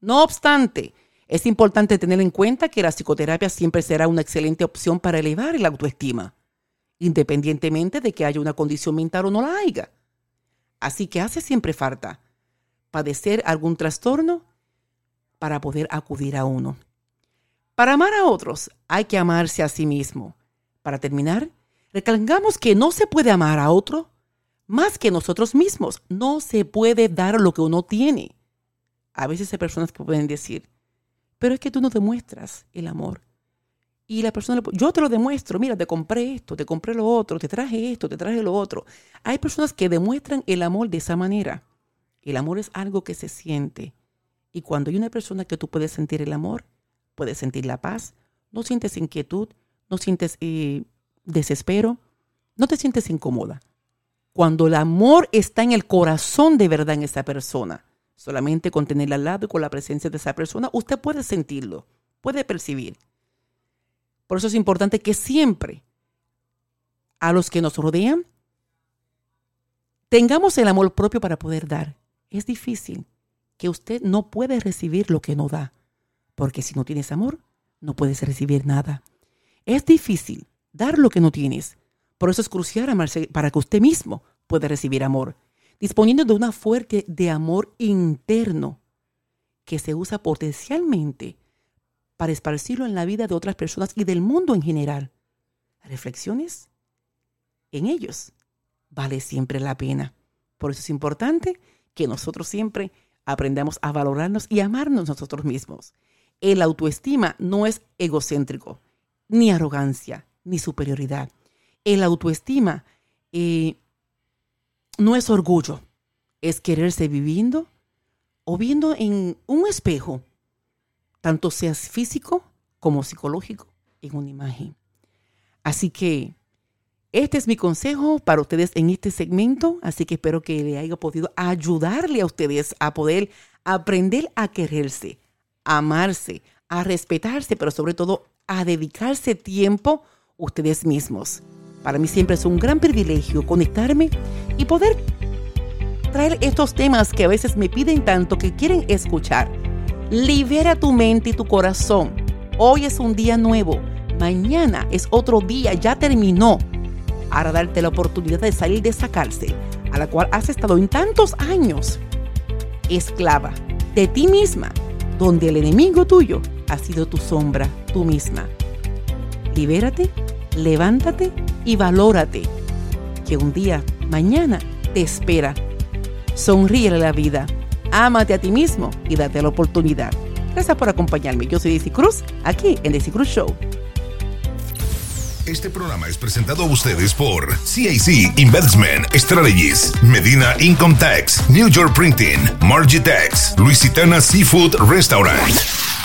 No obstante, es importante tener en cuenta que la psicoterapia siempre será una excelente opción para elevar la autoestima, independientemente de que haya una condición mental o no la haya. Así que hace siempre falta padecer algún trastorno para poder acudir a uno. Para amar a otros hay que amarse a sí mismo. Para terminar, recalcamos que no se puede amar a otro más que nosotros mismos. No se puede dar lo que uno tiene. A veces hay personas que pueden decir, pero es que tú no demuestras el amor. Y la persona, yo te lo demuestro, mira, te compré esto, te compré lo otro, te traje esto, te traje lo otro. Hay personas que demuestran el amor de esa manera. El amor es algo que se siente. Y cuando hay una persona que tú puedes sentir el amor, puedes sentir la paz, no sientes inquietud, no sientes eh, desespero, no te sientes incómoda cuando el amor está en el corazón de verdad en esa persona. Solamente con tenerla al lado y con la presencia de esa persona, usted puede sentirlo, puede percibir. Por eso es importante que siempre a los que nos rodean tengamos el amor propio para poder dar. Es difícil que usted no puede recibir lo que no da, porque si no tienes amor, no puedes recibir nada. Es difícil dar lo que no tienes, por eso es crucial para que usted mismo pueda recibir amor, disponiendo de una fuerte de amor interno que se usa potencialmente para esparcirlo en la vida de otras personas y del mundo en general. Reflexiones en ellos vale siempre la pena. Por eso es importante que nosotros siempre aprendamos a valorarnos y amarnos nosotros mismos. El autoestima no es egocéntrico, ni arrogancia, ni superioridad el autoestima eh, no es orgullo, es quererse viviendo o viendo en un espejo, tanto sea físico como psicológico, en una imagen. Así que Este es mi consejo para ustedes en este segmento, así que espero que le haya podido ayudarle a ustedes a poder aprender a quererse, a amarse, a respetarse, pero sobre todo a dedicarse tiempo ustedes mismos. Para mí siempre es un gran privilegio conectarme y poder traer estos temas que a veces me piden tanto que quieren escuchar. Libera tu mente y tu corazón. Hoy es un día nuevo. Mañana es otro día, ya terminó. Ahora darte la oportunidad de salir de esa cárcel a la cual has estado en tantos años. Esclava de ti misma, donde el enemigo tuyo ha sido tu sombra, tú misma. Libérate, levántate y valórate, que un día, mañana, te espera. Sonríe a la vida, ámate a ti mismo y date la oportunidad. Gracias por acompañarme. Yo soy Daisy Cruz, aquí en Daisy Cruz Show. Este programa es presentado a ustedes por CIC Investment Strategies, Medina Income Tax, New York Printing, Margitex, Luisitana Seafood Restaurant.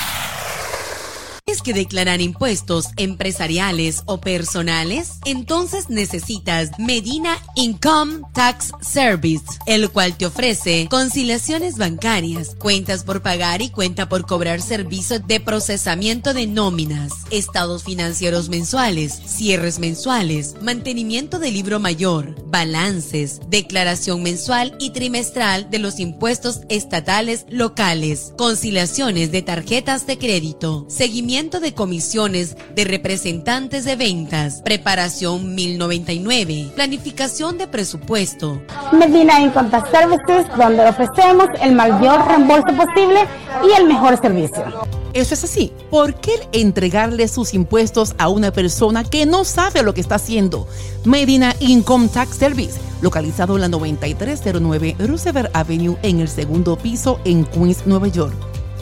¿Es que declarar impuestos empresariales o personales? Entonces necesitas Medina Income Tax Service, el cual te ofrece conciliaciones bancarias, cuentas por pagar y cuenta por cobrar servicios de procesamiento de nóminas, estados financieros mensuales, cierres mensuales, mantenimiento del libro mayor, balances, declaración mensual y trimestral de los impuestos estatales locales, conciliaciones de tarjetas de crédito, seguimiento de comisiones de representantes de ventas, preparación 1099, planificación de presupuesto. Medina Income Tax Services, donde ofrecemos el mayor reembolso posible y el mejor servicio. Eso es así. ¿Por qué entregarle sus impuestos a una persona que no sabe lo que está haciendo? Medina Income Tax Service, localizado en la 9309 Roosevelt Avenue en el segundo piso en Queens, Nueva York.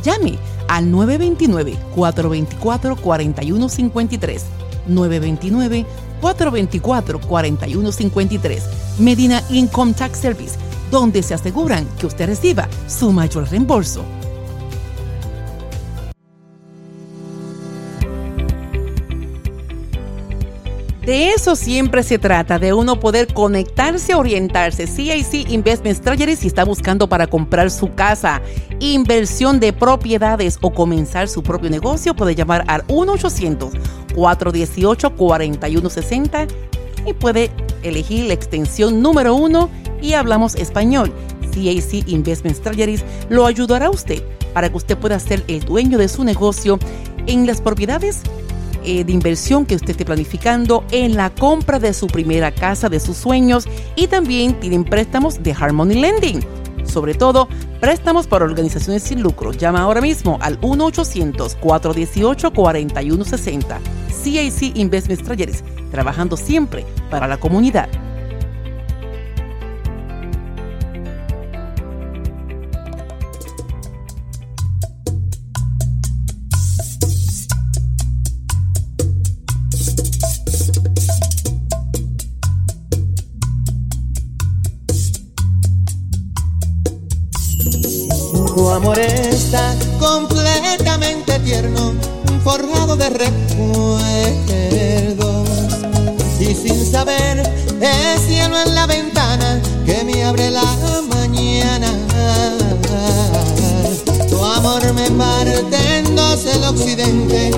Llame al 929-424-4153. 929-424-4153. Medina Income Tax Service, donde se aseguran que usted reciba su mayor reembolso. De eso siempre se trata, de uno poder conectarse, orientarse. CIC Investment Strategies si está buscando para comprar su casa, inversión de propiedades o comenzar su propio negocio, puede llamar al 1-800-418-4160 y puede elegir la extensión número uno y hablamos español. CIC Investment Strategies lo ayudará a usted para que usted pueda ser el dueño de su negocio en las propiedades eh, de inversión que usted esté planificando en la compra de su primera casa de sus sueños y también tienen préstamos de Harmony Lending. Sobre todo, préstamos para organizaciones sin lucro. Llama ahora mismo al 1-800-418-4160. CIC Investment Strategies, trabajando siempre para la comunidad. Recuerdos. Y sin saber, es cielo en la ventana que me abre la mañana. Tu amor me parte en el occidente,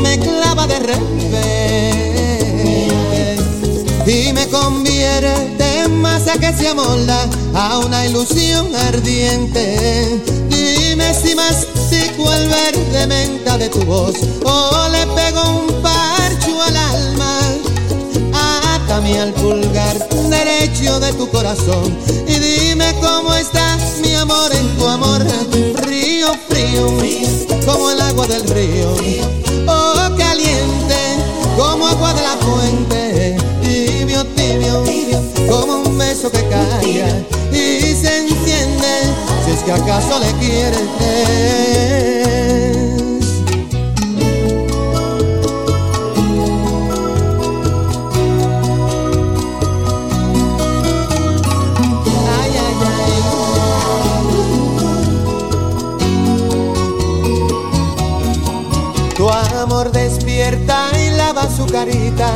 me clava de revés y me convierte en masa que se amolda a una ilusión ardiente. Dime si mastico el verde menta de tu voz o le pego un parcho al alma. Atame al pulgar derecho de tu corazón y dime cómo estás mi amor en tu amor. Frío, frío, como el agua del río. Oh, caliente, como agua de la fuente. Tibio, tibio, como un beso que cae y que acaso le quieres. Ay, ay, ay. Tu amor despierta y lava su carita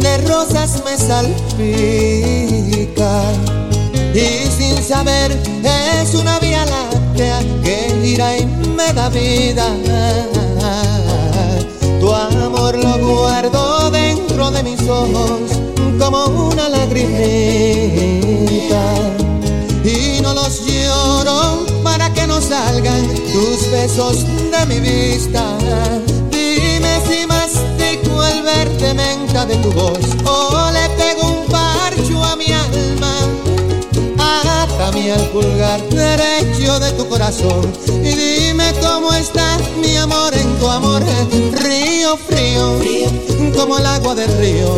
de rosas me salpica y sin saber es una vía que gira y me da vida. Tu amor lo guardo dentro de mis ojos como una lagrimita y no los lloro para que no salgan tus besos de mi vista. Dime si mastico el verde menta de tu voz o Atame al pulgar derecho de tu corazón y dime cómo está mi amor en tu amor. Río frío, como el agua del río,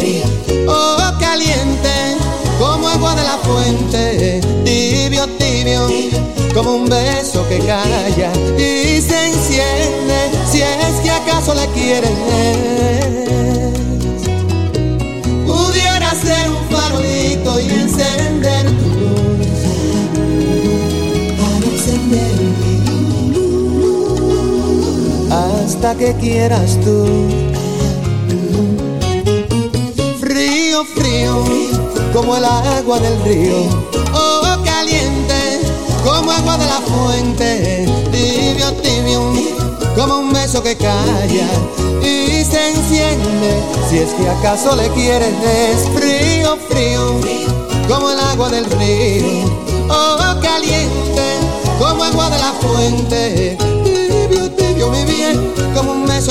oh caliente como agua de la fuente, tibio, tibio, como un beso que calla y se enciende, si es que acaso le quieres. Pudiera ser un farolito y encender tu hasta que quieras tú. Frío, frío como el agua del río, oh caliente, como agua de la fuente, tibio, tibio, como un beso que calla y se enciende, si es que acaso le quieres, frío, frío, como el agua del río, oh caliente, como agua de la fuente,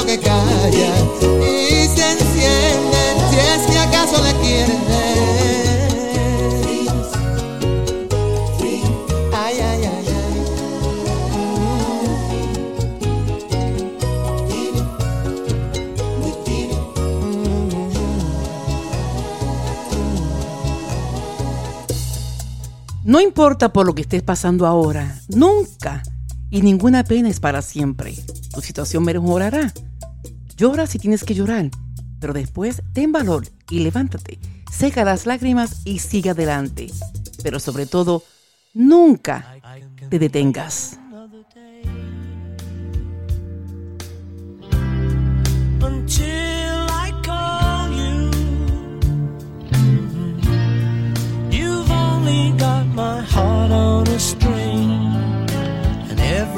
que calla y se enciende, si es que acaso le quieres. No importa por lo que estés pasando ahora, nunca. Y ninguna pena es para siempre. Tu situación mejorará. Llora si tienes que llorar, pero después ten valor y levántate. Seca las lágrimas y sigue adelante. Pero sobre todo, nunca te detengas.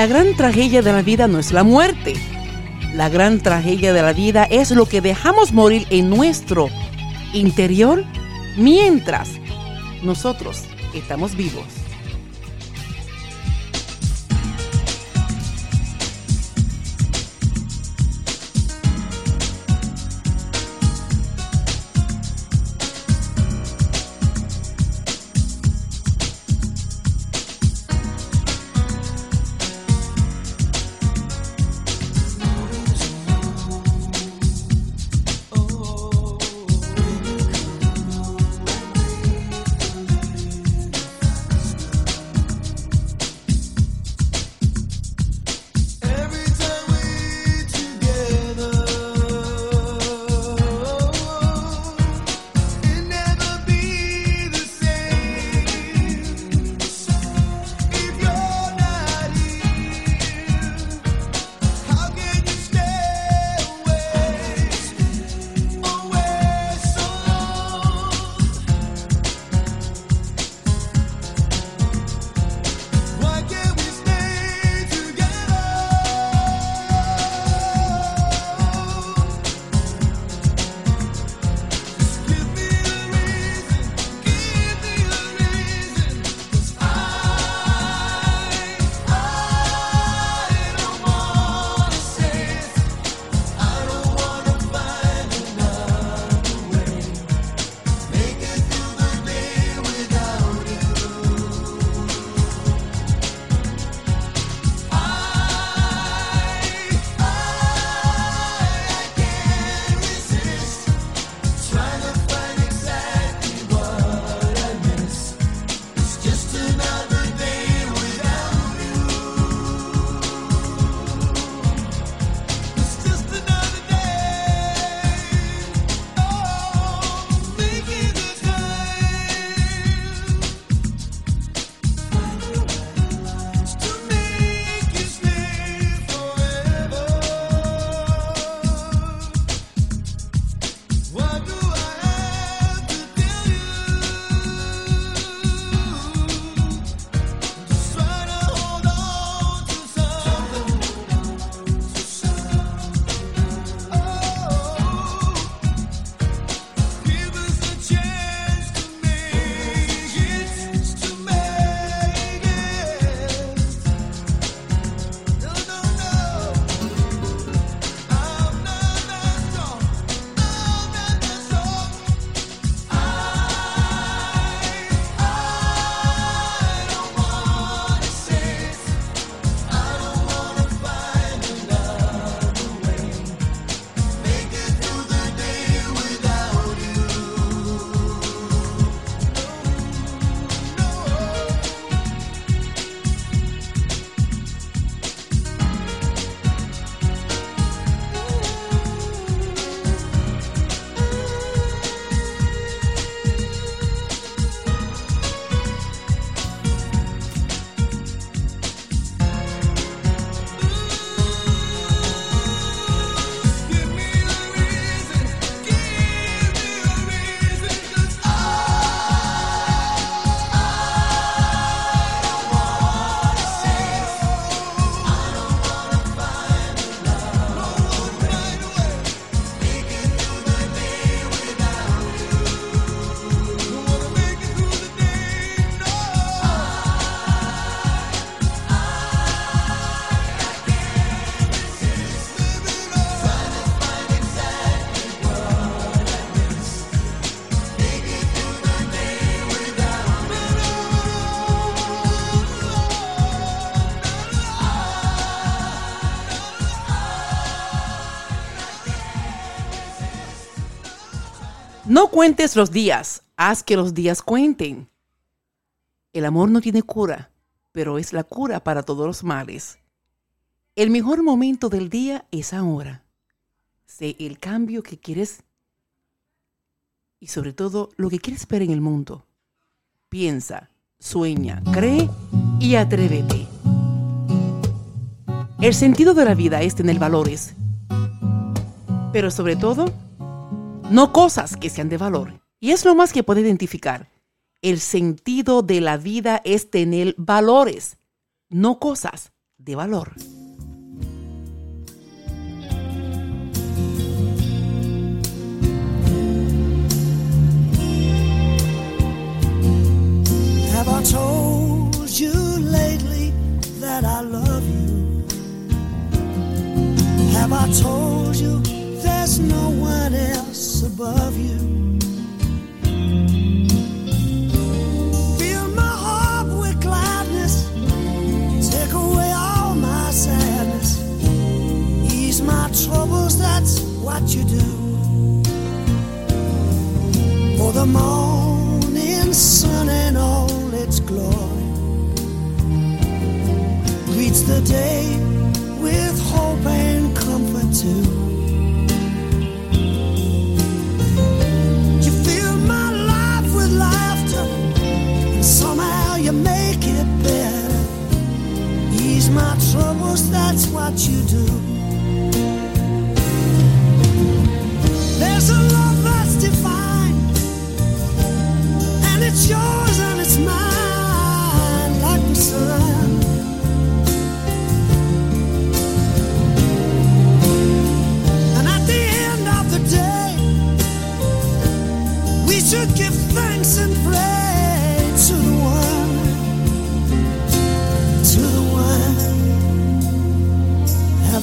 La gran tragedia de la vida no es la muerte. La gran tragedia de la vida es lo que dejamos morir en nuestro interior mientras nosotros estamos vivos. Cuentes los días, haz que los días cuenten. El amor no tiene cura, pero es la cura para todos los males. El mejor momento del día es ahora. Sé el cambio que quieres y sobre todo lo que quieres ver en el mundo. Piensa, sueña, cree y atrévete. El sentido de la vida es tener valores, pero sobre todo no cosas que sean de valor. Y es lo más que puede identificar. El sentido de la vida es tener valores, no cosas, de valor. Have I told you lately that I love you? Have I told you there's no one else above you? Fill my heart with gladness, take away all my sadness, ease my troubles, that's what you do. For the morning sun and all its glory greets the day with hope and comfort too. My troubles, that's what you do. There's a love that's divine, and it's yours and it's mine, like the sun. And at the end of the day, we should give thanks and pray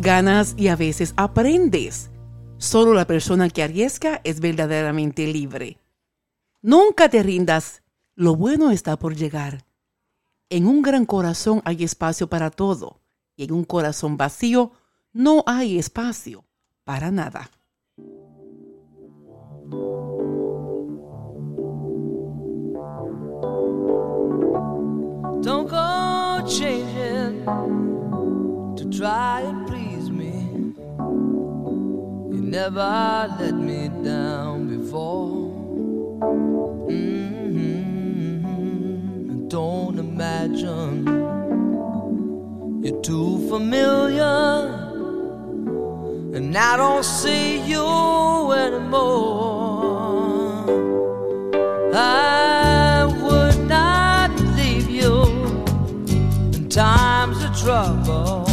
Ganas y a veces aprendes. Solo la persona que arriesga es verdaderamente libre. Nunca te rindas. Lo bueno está por llegar. En un gran corazón hay espacio para todo. Y en un corazón vacío no hay espacio para nada. Never let me down before. Mhm. Don't imagine you're too familiar, and I don't see you anymore. I would not leave you in times of trouble.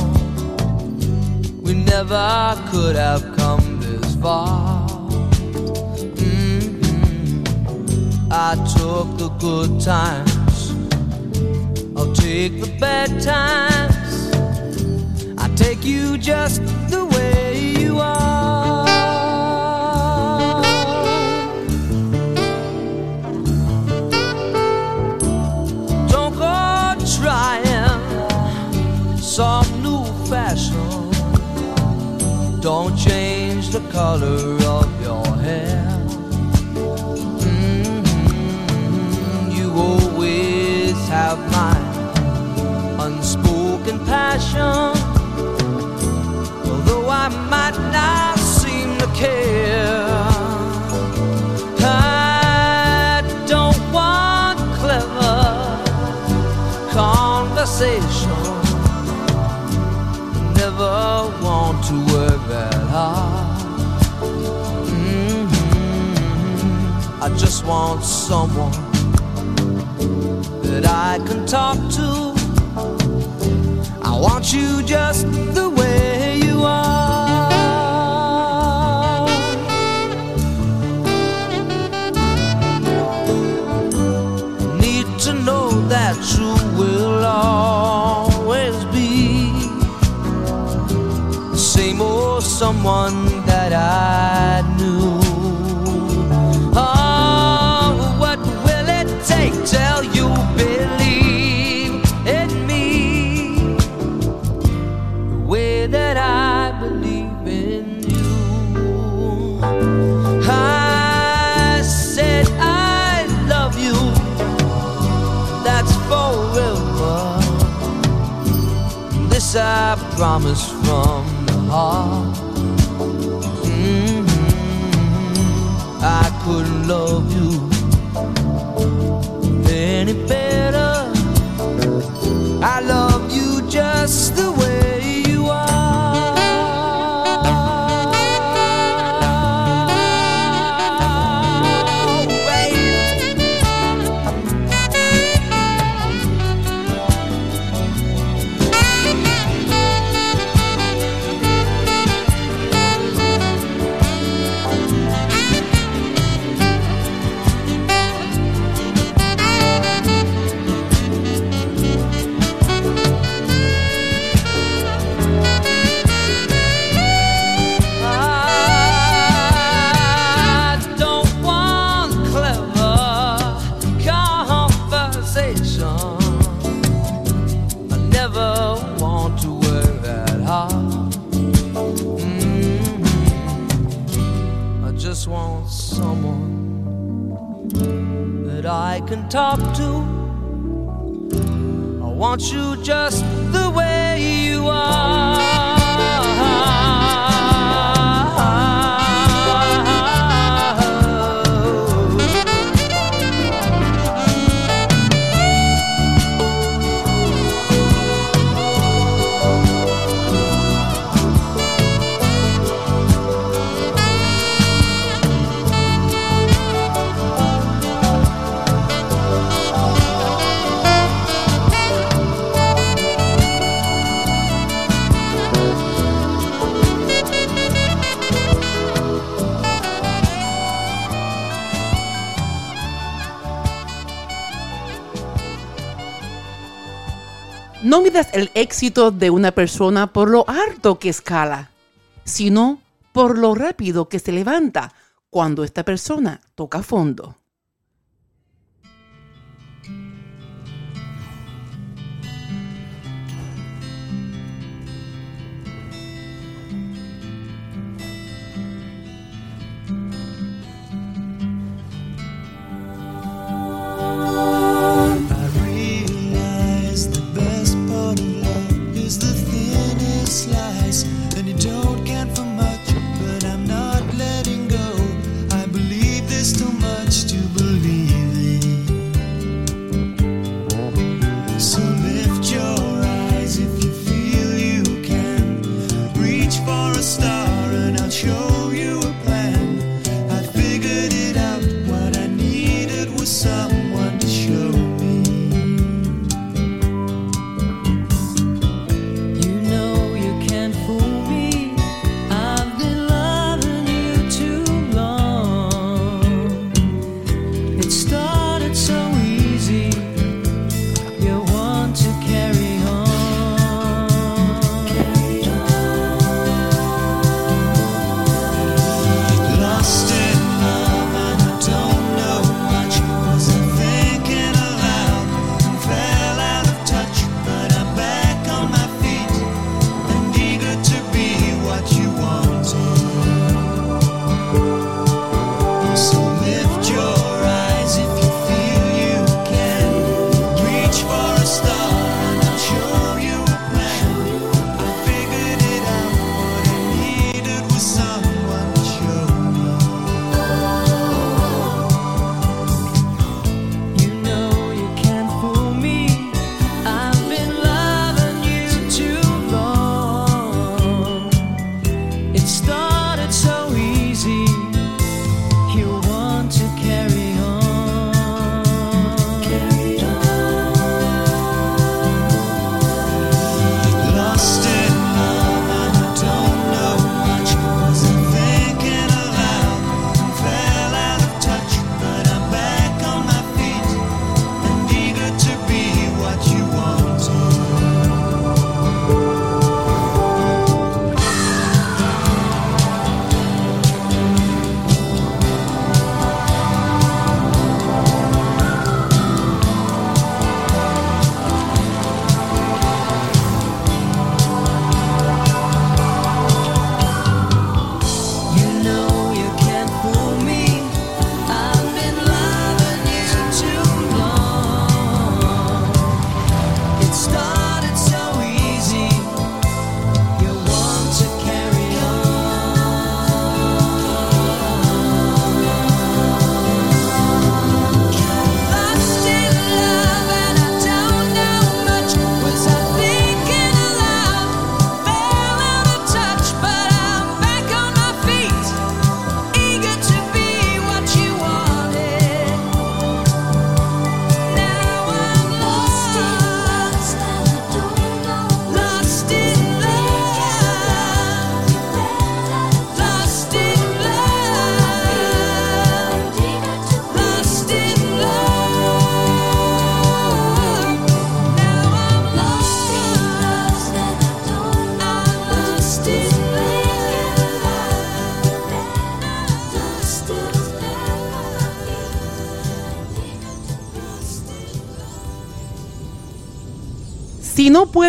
We never could have far. Mhm. I took the good times I'll take the bad times. I take you just the way you are. Don't go trying some new fashion. Don't change color of your hair. Mhm, You always have my unspoken passion. Just want someone that I can talk to. I want you just the way you are. Need to know that you will always be the same old someone that I I promise from the heart. Mhm. I couldn't love you any better. I love El éxito de una persona por lo harto que escala, sino por lo rápido que se levanta cuando esta persona toca fondo.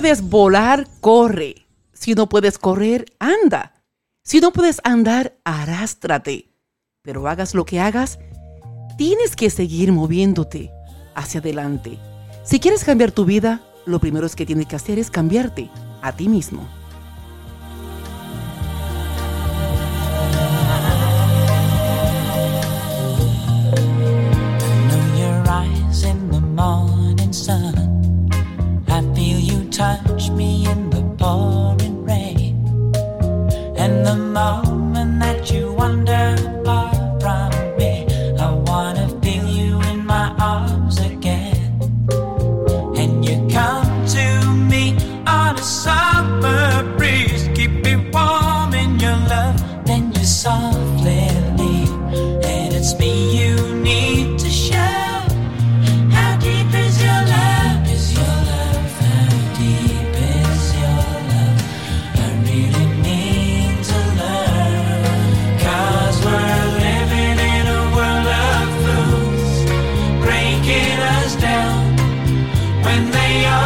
Puedes volar, corre. Si no puedes correr, anda. Si no puedes andar, arrástrate. Pero hagas lo que hagas, tienes que seguir moviéndote hacia adelante. Si quieres cambiar tu vida, lo primero que tienes que hacer es cambiarte a ti mismo. Touch me in the pouring rain. And the moment that you wander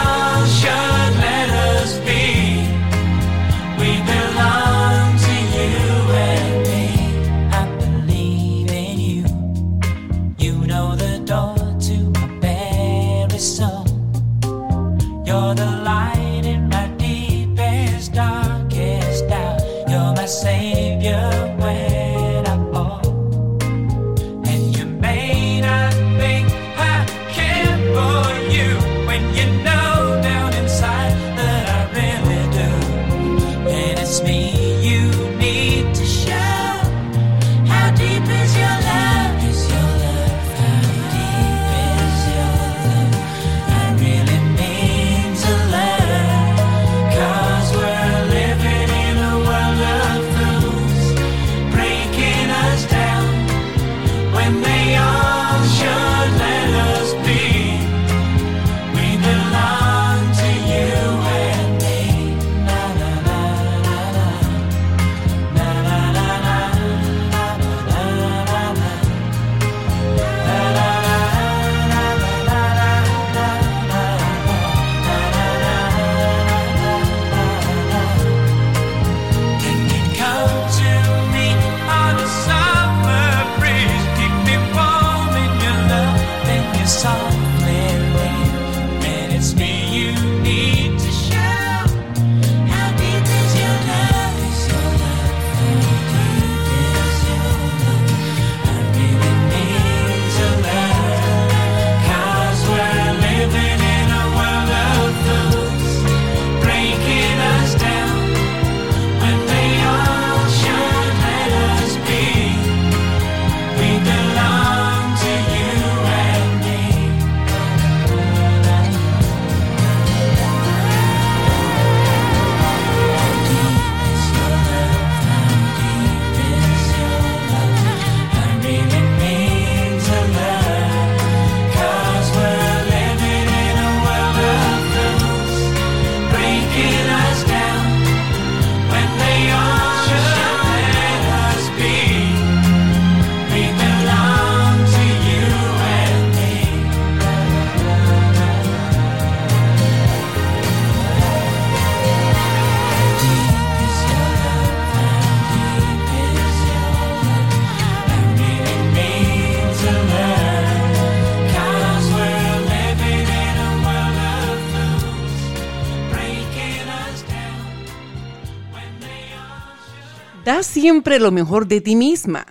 sunshine. Siempre lo mejor de ti misma.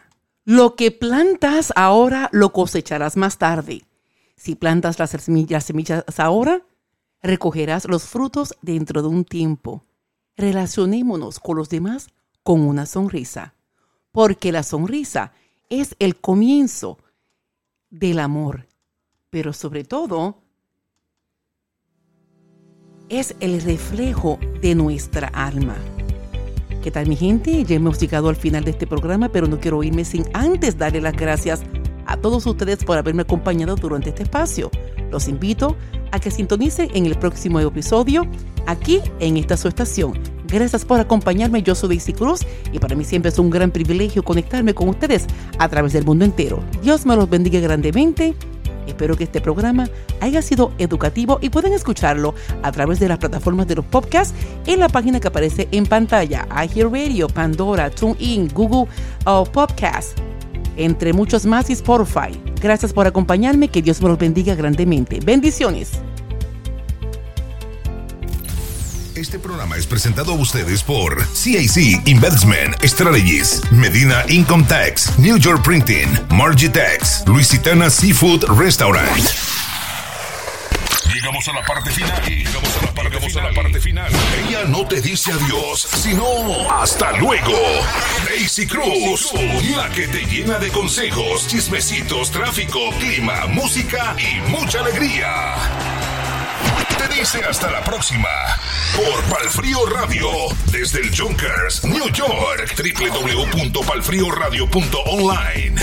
Lo que plantas ahora lo cosecharás más tarde. Si plantas las semillas, las semillas ahora, recogerás los frutos dentro de un tiempo. Relacionémonos con los demás con una sonrisa, porque la sonrisa es el comienzo del amor, pero sobre todo es el reflejo de nuestra alma. ¿Qué tal mi gente? Ya hemos llegado al final de este programa, pero no quiero irme sin antes darle las gracias a todos ustedes por haberme acompañado durante este espacio. Los invito a que sintonicen en el próximo episodio aquí en esta su estación. Gracias por acompañarme, yo soy Daisy Cruz y para mí siempre es un gran privilegio conectarme con ustedes a través del mundo entero. Dios me los bendiga grandemente Espero que este programa haya sido educativo y pueden escucharlo a través de las plataformas de los podcasts en la página que aparece en pantalla, iHeartRadio, Pandora, TuneIn, Google uh, Podcast, entre muchos más y Spotify. Gracias por acompañarme, que Dios me los bendiga grandemente. Bendiciones. Este programa es presentado a ustedes por CAC Investment Strategies, Medina Income Tax, New York Printing, Margitex, Luisitana Seafood Restaurant. Llegamos a la parte final. Llegamos a la parte, Llegamos final. A la parte final. Ella no te dice adiós, sino hasta luego. Daisy Cruz, la que te llena de consejos, chismecitos, tráfico, clima, música y mucha alegría te dice hasta la próxima por Palfrío Radio desde el Junkers, New York, www.palfrioradio.online.